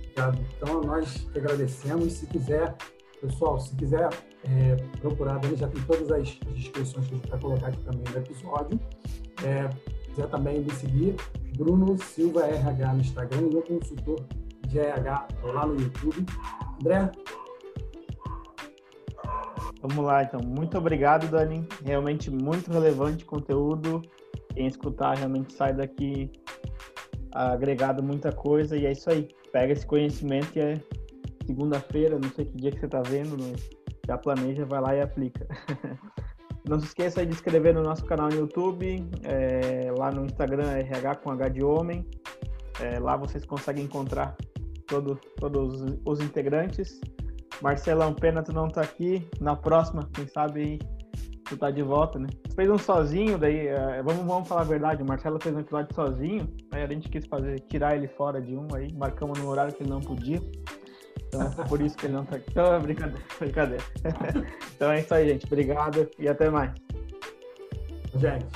A: Obrigado. Então, nós agradecemos. Se quiser, pessoal, se quiser é, procurar, já tem todas as, inscrições que a gente vai colocar aqui também no episódio. É, quiser também me seguir, Bruno Silva RH no Instagram e meu consultor RH lá no YouTube. André?
B: Vamos lá, então. Muito obrigado, Dani. Realmente muito relevante conteúdo. Quem escutar realmente sai daqui agregado muita coisa. E é isso aí. Pega esse conhecimento e é segunda-feira, não sei que dia que você está vendo, mas já planeja, vai lá e aplica. Não se esqueça de inscrever no nosso canal no YouTube, é, lá no Instagram RH com H de Homem. É, lá vocês conseguem encontrar todo, todos os integrantes. Marcelão, pena tu não tá aqui. Na próxima, quem sabe tu tá de volta, né? Tu fez um sozinho, daí, é, vamos, vamos falar a verdade, o Marcelo fez um episódio sozinho, aí a gente quis fazer, tirar ele fora de um aí, marcamos no horário que ele não podia. Então, por isso que ele não tá aqui. Então, é brincadeira, brincadeira. então é isso aí, gente. Obrigado e até mais.
A: Gente,